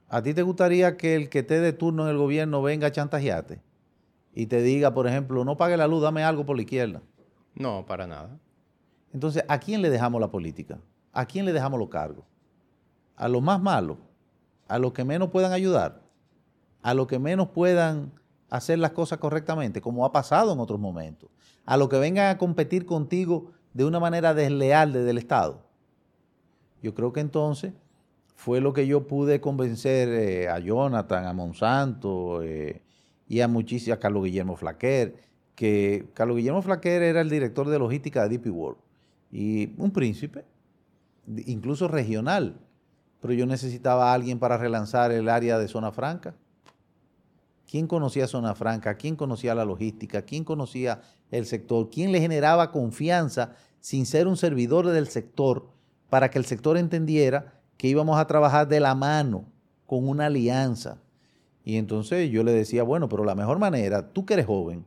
Speaker 2: ¿A ti te gustaría que el que esté de turno en el gobierno venga a chantajearte y te diga, por ejemplo, no pague la luz, dame algo por la izquierda?
Speaker 1: No, para nada.
Speaker 2: Entonces, ¿a quién le dejamos la política? ¿A quién le dejamos los cargos? ¿A los más malos? ¿A los que menos puedan ayudar? ¿A los que menos puedan hacer las cosas correctamente, como ha pasado en otros momentos? ¿A los que vengan a competir contigo de una manera desleal desde el Estado? Yo creo que entonces fue lo que yo pude convencer eh, a Jonathan, a Monsanto eh, y a muchísimos, a Carlos Guillermo Flaquer, que Carlos Guillermo Flaquer era el director de logística de DP World y un príncipe, incluso regional, pero yo necesitaba a alguien para relanzar el área de Zona Franca. ¿Quién conocía Zona Franca? ¿Quién conocía la logística? ¿Quién conocía el sector? ¿Quién le generaba confianza sin ser un servidor del sector? Para que el sector entendiera que íbamos a trabajar de la mano con una alianza. Y entonces yo le decía, bueno, pero la mejor manera, tú que eres joven,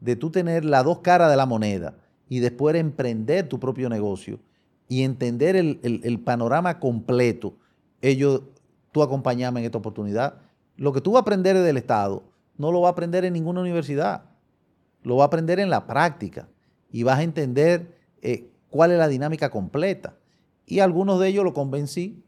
Speaker 2: de tú tener las dos caras de la moneda y después emprender tu propio negocio y entender el, panorama completo, ellos, tú acompañame en esta oportunidad. Lo que tú vas a aprender del Estado, no lo vas a aprender en ninguna universidad, lo vas a aprender en la práctica y vas a entender eh, cuál es la dinámica completa. Y algunos de ellos lo convencí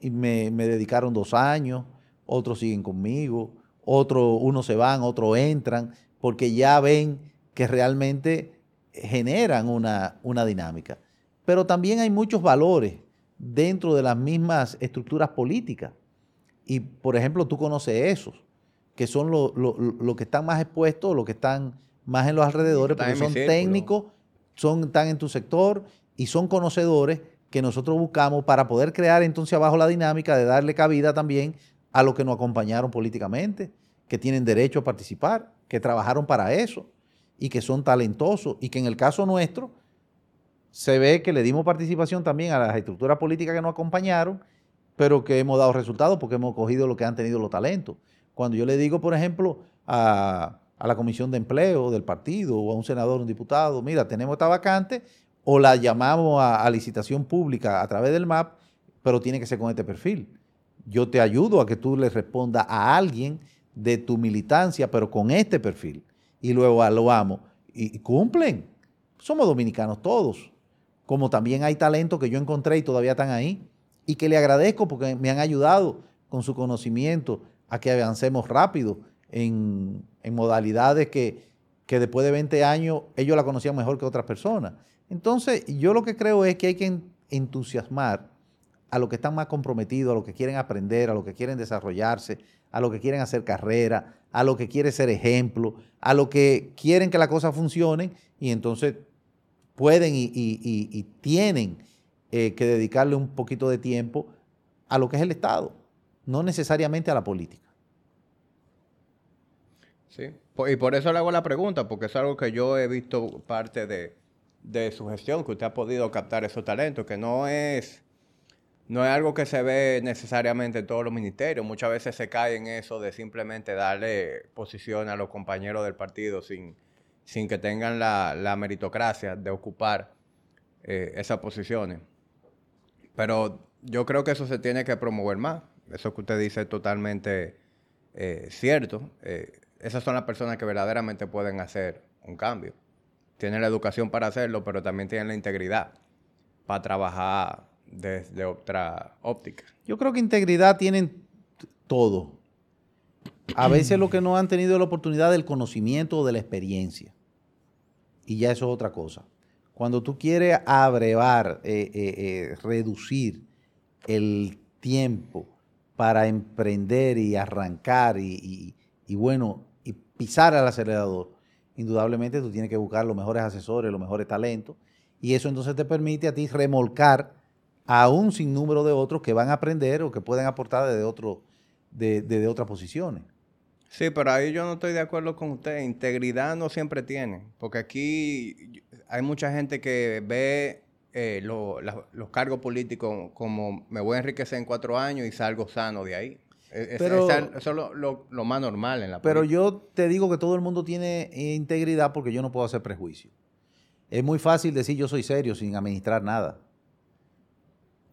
Speaker 2: y me, dedicaron dos años, otros siguen conmigo, otros, unos se van, otros entran, porque ya ven que realmente generan una, una dinámica. Pero también hay muchos valores dentro de las mismas estructuras políticas. Y, por ejemplo, tú conoces esos, que son los lo, que están más expuestos, los que están más en los alrededores, porque son técnicos, son, están en tu sector y son conocedores que nosotros buscamos para poder crear entonces abajo la dinámica de darle cabida también a los que nos acompañaron políticamente, que tienen derecho a participar, que trabajaron para eso y que son talentosos y que en el caso nuestro se ve que le dimos participación también a las estructuras políticas que nos acompañaron, pero que hemos dado resultados porque hemos cogido lo que han tenido los talentos. Cuando yo le digo, por ejemplo, a, a la comisión de empleo del partido o a un senador, un diputado, mira, tenemos esta vacante o la llamamos a, licitación pública a través del MAP, pero tiene que ser con este perfil. Yo te ayudo a que tú le respondas a alguien de tu militancia, pero con este perfil. Y luego evaluamos. Y, y cumplen. Somos dominicanos todos. Como también hay talentos que yo encontré y todavía están ahí. Y que le agradezco porque me han ayudado con su conocimiento a que avancemos rápido en, modalidades que, que después de 20 años ellos la conocían mejor que otras personas. Entonces, yo lo que creo es que hay que entusiasmar a los que están más comprometidos, a los que quieren aprender, a los que quieren desarrollarse, a los que quieren hacer carrera, a los que quieren ser ejemplo, a los que quieren que las cosas funcionen y entonces pueden y, tienen eh, que dedicarle un poquito de tiempo a lo que es el Estado, no necesariamente a la política.
Speaker 1: Sí, y por eso le hago la pregunta, porque es algo que yo he visto parte de, de su gestión, que usted ha podido captar esos talentos, que no es, no es algo que se ve necesariamente en todos los ministerios. Muchas veces se cae en eso de simplemente darle posición a los compañeros del partido sin, sin que tengan la, meritocracia de ocupar eh, esas posiciones. Pero yo creo que eso se tiene que promover más. Eso que usted dice es totalmente eh, cierto. Eh, esas son las personas que verdaderamente pueden hacer un cambio tienen la educación para hacerlo, pero también tienen la integridad para trabajar desde otra óptica.
Speaker 2: Yo creo que integridad tienen todo. A veces lo que no han tenido la oportunidad del conocimiento o de la experiencia. Y ya eso es otra cosa. Cuando tú quieres abrevar, eh, eh, eh, reducir el tiempo para emprender y arrancar y, y bueno, y pisar al acelerador, indudablemente tú tienes que buscar los mejores asesores, los mejores talentos, y eso entonces te permite a ti remolcar a un sinnúmero de otros que van a aprender o que pueden aportar desde, de, otras posiciones.
Speaker 1: Sí, pero ahí yo no estoy de acuerdo con usted. Integridad no siempre tiene, porque aquí hay mucha gente que ve eh, los cargos políticos como me voy a enriquecer en cuatro años y salgo sano de ahí pero, eso es lo, más normal en la
Speaker 2: Pero yo te digo que todo el mundo tiene integridad porque yo no puedo hacer prejuicio. Es muy fácil decir yo soy serio sin administrar nada.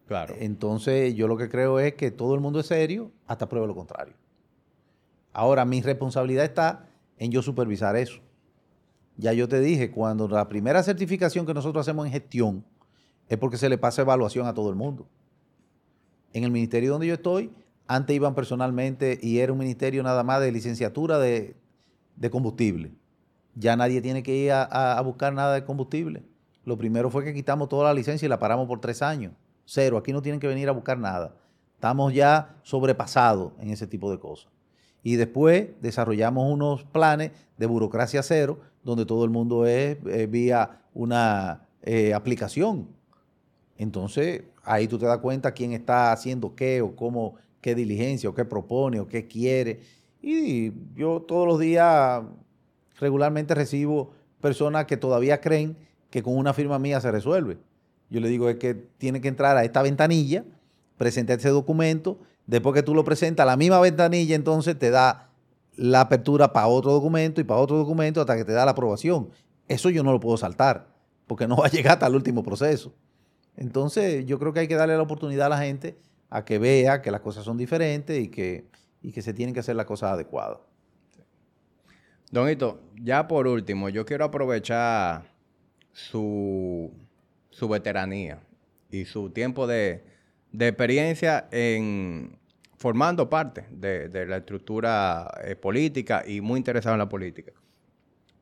Speaker 2: Claro. Entonces, yo lo que creo es que todo el mundo es serio hasta prueba lo contrario. Ahora, mi responsabilidad está en yo supervisar eso. Ya yo te dije, cuando la primera certificación que nosotros hacemos en gestión es porque se le pasa evaluación a todo el mundo. En el ministerio donde yo estoy, antes iban personalmente y era un ministerio nada más de licenciatura de, combustible. Ya nadie tiene que ir a, buscar nada de combustible. Lo primero fue que quitamos toda la licencia y la paramos por tres años. Cero, aquí no tienen que venir a buscar nada. Estamos ya sobrepasados en ese tipo de cosas. Y después desarrollamos unos planes de burocracia cero, donde todo el mundo es eh, vía una eh, aplicación. Entonces, ahí tú te das cuenta quién está haciendo qué o cómo qué diligencia o qué propone o qué quiere. Y yo todos los días regularmente recibo personas que todavía creen que con una firma mía se resuelve. Yo le digo es que tiene que entrar a esta ventanilla, presentar ese documento, después que tú lo presentas, la misma ventanilla entonces te da la apertura para otro documento y para otro documento hasta que te da la aprobación. Eso yo no lo puedo saltar, porque no va a llegar hasta el último proceso. Entonces yo creo que hay que darle la oportunidad a la gente a que vea que las cosas son diferentes y que, que se tienen que hacer las cosas adecuadas.
Speaker 1: Don Hito, ya por último, yo quiero aprovechar su, su veteranía y su tiempo de, experiencia en formando parte de, la estructura eh, política y muy interesado en la política.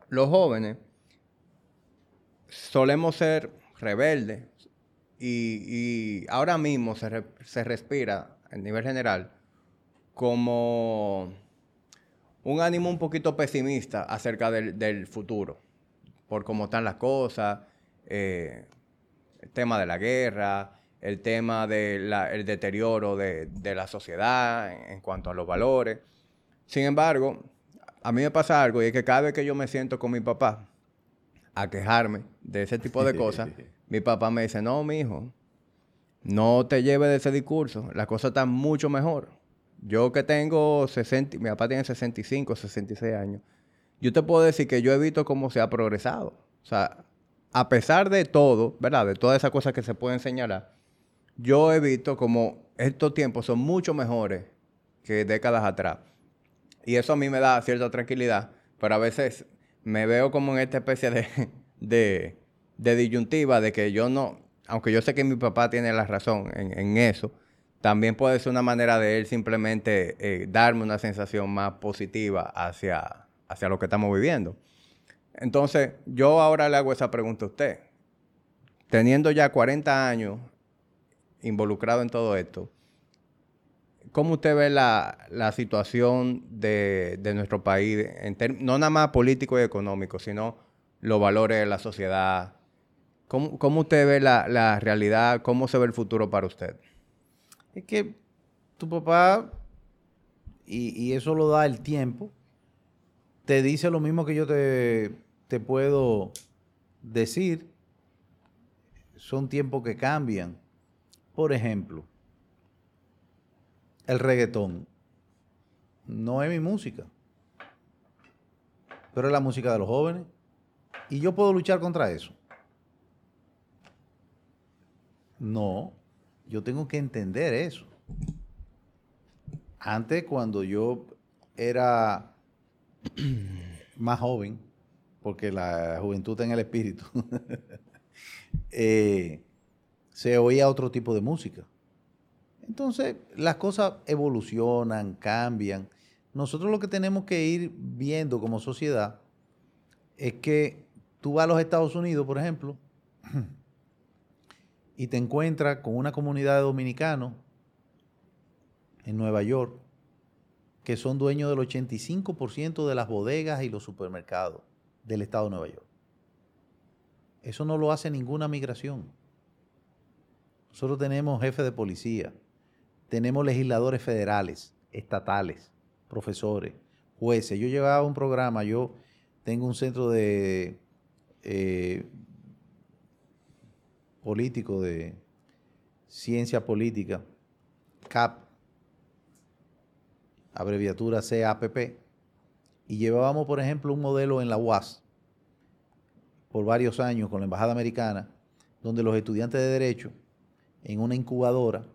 Speaker 1: Los jóvenes solemos ser rebeldes y, ahora mismo se, se respira a nivel general como un ánimo un poquito pesimista acerca del, futuro, por cómo están las cosas, eh, el tema de la guerra, el tema del deterioro de, la sociedad en, cuanto a los valores. Sin embargo, a mí me pasa algo y es que cada vez que yo me siento con mi papá a quejarme de ese tipo de cosas, mi papá me dice, no, mi hijo, no te lleves de ese discurso, la cosa está mucho mejor. Yo que tengo 60, mi papá tiene 65, 66 años, yo te puedo decir que yo he visto cómo se ha progresado. O sea, a pesar de todo, ¿verdad? De todas esas cosas que se pueden señalar, yo he visto como estos tiempos son mucho mejores que décadas atrás. Y eso a mí me da cierta tranquilidad, pero a veces me veo como en esta especie de, de, de disyuntiva de que yo no, aunque yo sé que mi papá tiene la razón en, eso, también puede ser una manera de él simplemente eh, darme una sensación más positiva hacia, hacia lo que estamos viviendo. Entonces, yo ahora le hago esa pregunta a usted. Teniendo ya 40 años involucrado en todo esto, ¿cómo usted ve la, situación de, nuestro país, en no nada más político y económico, sino los valores de la sociedad? ¿Cómo, usted ve la, realidad? ¿Cómo se ve el futuro para usted?
Speaker 2: Es que tu papá, y, y eso lo da el tiempo, te dice lo mismo que yo te, te puedo decir. Son tiempos que cambian. Por ejemplo, el reggaetón no es mi música, pero es la música de los jóvenes. Y yo puedo luchar contra eso. No, yo tengo que entender eso. Antes, cuando yo era más joven, porque la juventud está en el espíritu, eh, se oía otro tipo de música. Entonces, las cosas evolucionan, cambian. Nosotros lo que tenemos que ir viendo como sociedad es que tú vas a los Estados Unidos, por ejemplo, y te encuentras con una comunidad de dominicanos en Nueva York que son dueños del 85% de las bodegas y los supermercados del estado de Nueva York. Eso no lo hace ninguna migración. Nosotros tenemos jefes de policía, tenemos legisladores federales, estatales, profesores, jueces. Yo llevaba un programa, yo tengo un centro de eh, político de ciencia política, CAP, abreviatura CAPP, y llevábamos, por ejemplo, un modelo en la UAS por varios años con la Embajada Americana, donde los estudiantes de Derecho, en una incubadora,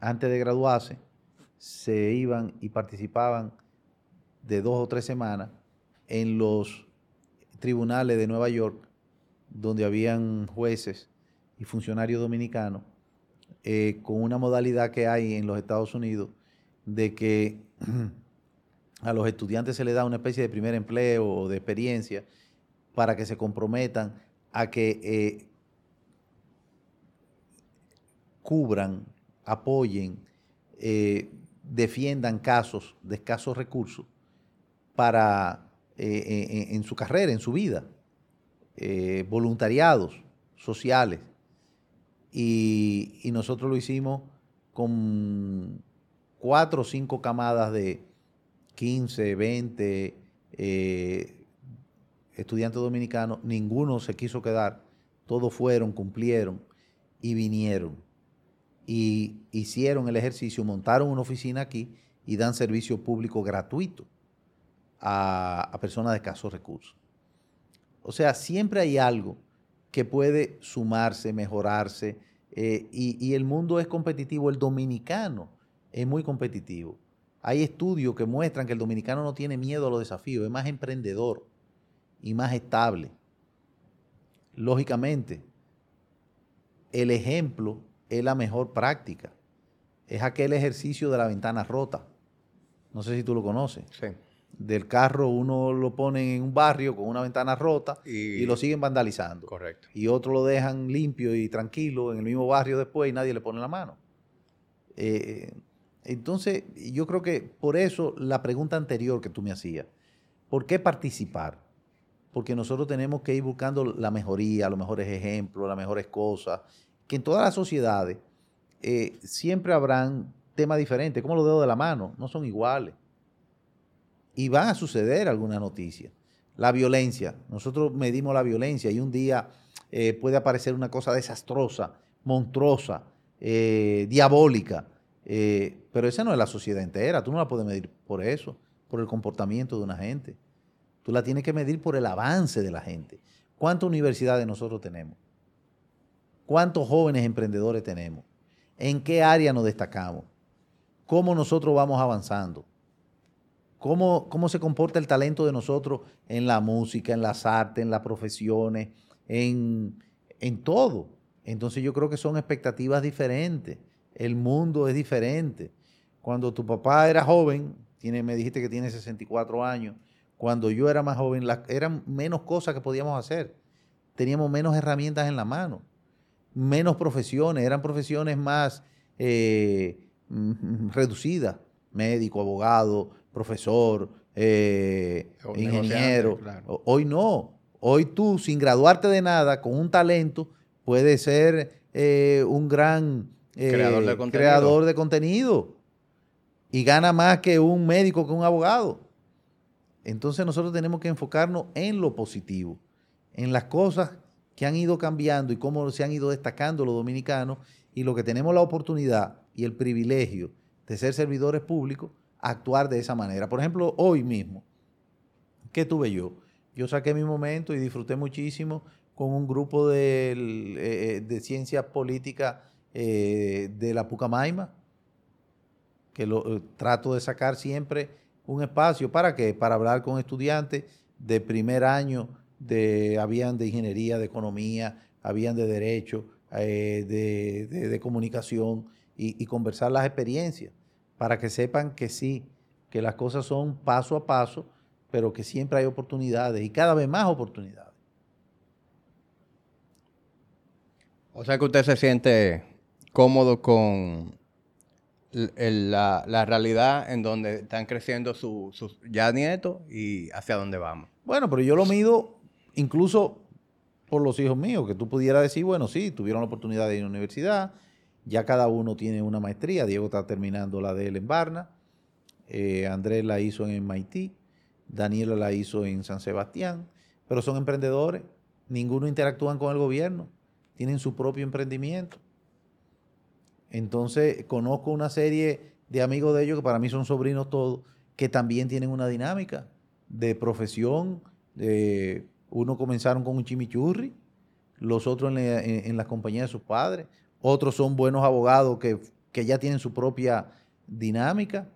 Speaker 2: antes de graduarse, se iban y participaban de dos o tres semanas en los tribunales de Nueva York, donde habían jueces y funcionarios dominicanos eh, con una modalidad que hay en los Estados Unidos de que a los estudiantes se les da una especie de primer empleo o de experiencia para que se comprometan a que eh, cubran, apoyen, eh, defiendan casos de escasos recursos para en, su carrera, en su vida, voluntariados sociales y, nosotros lo hicimos con cuatro o cinco camadas de 15, 20 eh, estudiantes dominicanos. Ninguno se quiso quedar. Todos fueron, cumplieron y vinieron. Y hicieron el ejercicio, montaron una oficina aquí y dan servicio público gratuito a, a personas de escasos recursos. O sea, siempre hay algo que puede sumarse, mejorarse, eh, y, el mundo es competitivo, el dominicano es muy competitivo. Hay estudios que muestran que el dominicano no tiene miedo a los desafíos, es más emprendedor y más estable. Lógicamente, el ejemplo es la mejor práctica. Es aquel ejercicio de la ventana rota. No sé si tú lo conoces.
Speaker 1: Sí.
Speaker 2: Del carro uno lo pone en un barrio con una ventana rota y, lo siguen vandalizando.
Speaker 1: Correcto.
Speaker 2: Y otro lo dejan limpio y tranquilo en el mismo barrio después y nadie le pone la mano. Eh, entonces, yo creo que por eso la pregunta anterior que tú me hacías, ¿por qué participar? Porque nosotros tenemos que ir buscando la mejoría, los mejores ejemplos, las mejores cosas, que en todas las sociedades eh, siempre habrán temas diferentes, como los dedos de la mano, no son iguales. Y van a suceder algunas noticias. La violencia, nosotros medimos la violencia y un día eh, puede aparecer una cosa desastrosa, monstruosa, eh, diabólica, pero esa no es la sociedad entera, tú no la puedes medir por eso, por el comportamiento de una gente. Tú la tienes que medir por el avance de la gente. ¿Cuántas universidades nosotros tenemos? ¿Cuántos jóvenes emprendedores tenemos? ¿En qué área nos destacamos? ¿Cómo nosotros vamos avanzando? ¿Cómo, ¿Cómo se comporta el talento de nosotros en la música, en las artes, en las profesiones, en, en todo? Entonces yo creo que son expectativas diferentes. El mundo es diferente. Cuando tu papá era joven, tiene, me dijiste que tiene 64 años, cuando yo era más joven, eran menos cosas que podíamos hacer. Teníamos menos herramientas en la mano menos profesiones, eran profesiones más eh, mm, reducidas, médico, abogado, profesor, eh, ingeniero. Hoy no, hoy tú sin graduarte de nada, con un talento, puedes ser eh, un gran creador de, creador de contenido y gana más que un médico, que un abogado. Entonces nosotros tenemos que enfocarnos en lo positivo, en las cosas que han ido cambiando y cómo se han ido destacando los dominicanos y lo que tenemos la oportunidad y el privilegio de ser servidores públicos, actuar de esa manera. Por ejemplo, hoy mismo, ¿qué tuve yo? Yo saqué mi momento y disfruté muchísimo con un grupo de, eh, de ciencia política eh, de la Pucamaima, que lo, eh, trato de sacar siempre un espacio. ¿Para qué? Para hablar con estudiantes de primer año de, habían de ingeniería, de economía, habían de derecho, eh, de, comunicación y, conversar las experiencias para que sepan que sí, que las cosas son paso a paso, pero que siempre hay oportunidades y cada vez más oportunidades.
Speaker 1: O sea que usted se siente cómodo con la, la, realidad en donde están creciendo sus ya nietos y hacia dónde vamos.
Speaker 2: Bueno, pero yo lo mido incluso por los hijos míos, que tú pudieras decir, bueno, sí, tuvieron la oportunidad de ir a la universidad, ya cada uno tiene una maestría, Diego está terminando la de él en Barna, eh, Andrés la hizo en MIT, Daniela la hizo en San Sebastián, pero son emprendedores, ninguno interactúan con el gobierno, tienen su propio emprendimiento. Entonces, conozco una serie de amigos de ellos, que para mí son sobrinos todos, que también tienen una dinámica de profesión, de uno comenzaron con un chimichurri, los otros en la, compañía de sus padres, otros son buenos abogados que, ya tienen su propia dinámica,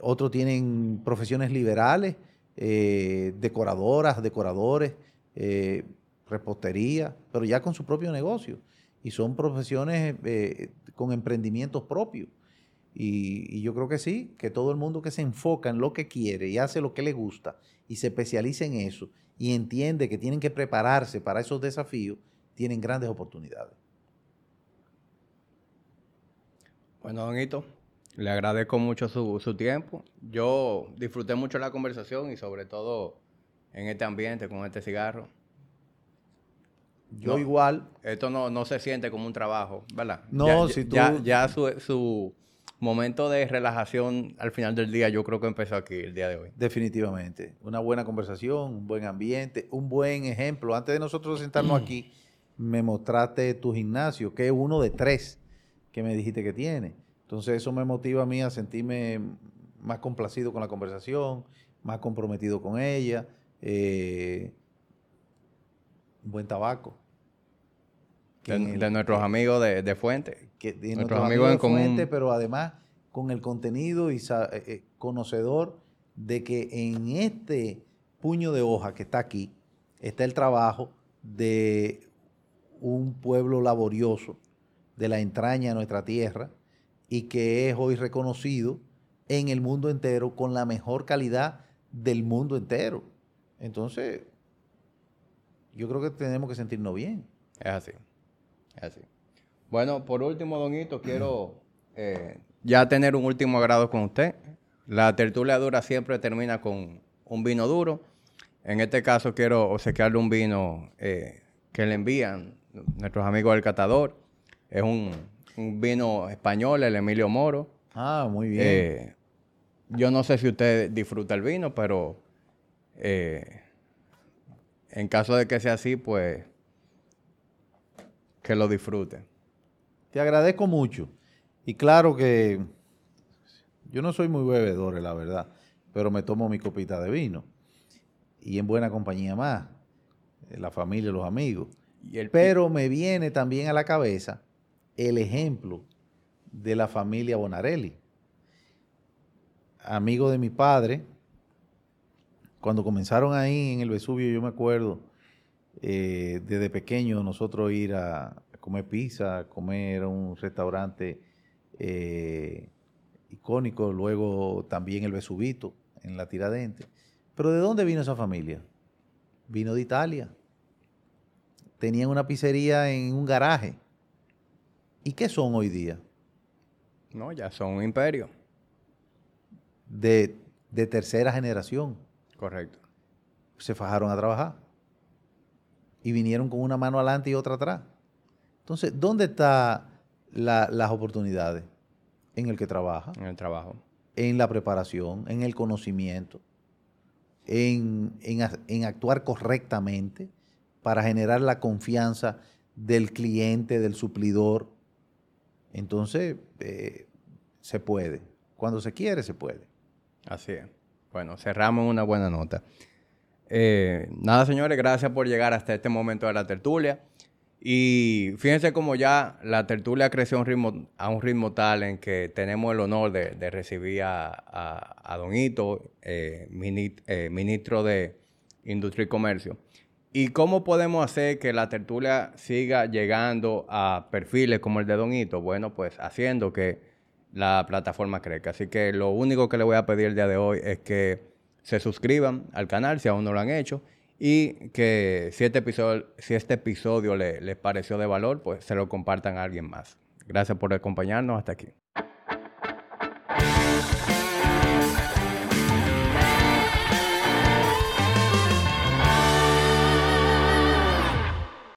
Speaker 2: otros tienen profesiones liberales, eh, decoradoras, decoradores, eh, repostería, pero ya con su propio negocio. Y son profesiones eh, con emprendimientos propios. Y, yo creo que sí, que todo el mundo que se enfoca en lo que quiere y hace lo que le gusta y se especializa en eso y entiende que tienen que prepararse para esos desafíos, tienen grandes oportunidades.
Speaker 1: Bueno, don Hito, le agradezco mucho su, tiempo. Yo disfruté mucho la conversación y sobre todo en este ambiente, con este cigarro.
Speaker 2: Yo igual.
Speaker 1: Esto no, no, se siente como un trabajo, ¿verdad?
Speaker 2: No, si tú...
Speaker 1: Ya, ya su, momento de relajación al final del día yo creo que empezó aquí el día de hoy.
Speaker 2: Definitivamente. Una buena conversación, un buen ambiente, un buen ejemplo. Antes de nosotros sentarnos aquí, me mostraste tu gimnasio, que es uno de tres que me dijiste que tiene. Entonces eso me motiva a mí a sentirme más complacido con la conversación, más comprometido con ella. Eh, buen tabaco.
Speaker 1: De, nuestros amigos de, Fuente.
Speaker 2: Que, de nuestros, amigos, en Fuente, pero además con el contenido y eh, eh, conocedor de que en este puño de hoja que está aquí está el trabajo de un pueblo laborioso de la entraña de nuestra tierra y que es hoy reconocido en el mundo entero con la mejor calidad del mundo entero. Entonces, yo creo que tenemos que sentirnos bien.
Speaker 1: Es así. Es así. Bueno, por último, Don Hito, quiero eh, ya tener un último agrado con usted. La tertulia dura siempre termina con un vino duro. En este caso quiero obsequiarle un vino eh, que le envían nuestros amigos del catador. Es un, vino español, el Emilio Moro.
Speaker 2: Ah, muy bien.
Speaker 1: Eh, yo no sé si usted disfruta el vino, pero eh, en caso de que sea así, pues que lo disfrute.
Speaker 2: Te agradezco mucho. Y claro que yo no soy muy bebedor, la verdad, pero me tomo mi copita de vino. Y en buena compañía más, la familia, los amigos. pero me viene también a la cabeza el ejemplo de la familia Bonarelli. Amigo de mi padre, cuando comenzaron ahí en el Vesubio, yo me acuerdo, eh, desde pequeño nosotros ir a, comer pizza, a comer un restaurante eh, icónico, luego también el Vesubito en la Tiradente. Pero ¿de dónde vino esa familia? Vino de Italia. Tenían una pizzería en un garaje. ¿Y qué son hoy día?
Speaker 1: No, ya son un imperio.
Speaker 2: De, de tercera generación.
Speaker 1: Correcto.
Speaker 2: Se fajaron a trabajar. Y vinieron con una mano adelante y otra atrás. Entonces, ¿dónde están las oportunidades? En el que trabaja.
Speaker 1: En el trabajo.
Speaker 2: En la preparación, en el conocimiento, en, en actuar correctamente para generar la confianza del cliente, del suplidor. Entonces, eh, se puede. Cuando se quiere, se puede.
Speaker 1: Así es. Bueno, cerramos una buena nota. Eh, nada, señores, gracias por llegar hasta este momento de la tertulia. Y fíjense cómo ya la tertulia creció a un ritmo, a tal en que tenemos el honor de, recibir a, Don Hito, eh, ministro de Industria y Comercio. ¿Y cómo podemos hacer que la tertulia siga llegando a perfiles como el de Don Hito? Bueno, pues haciendo que la plataforma crezca. Así que lo único que le voy a pedir el día de hoy es que se suscriban al canal si aún no lo han hecho y que si este episodio, si este episodio les pareció de valor, pues se lo compartan a alguien más. Gracias por acompañarnos hasta aquí.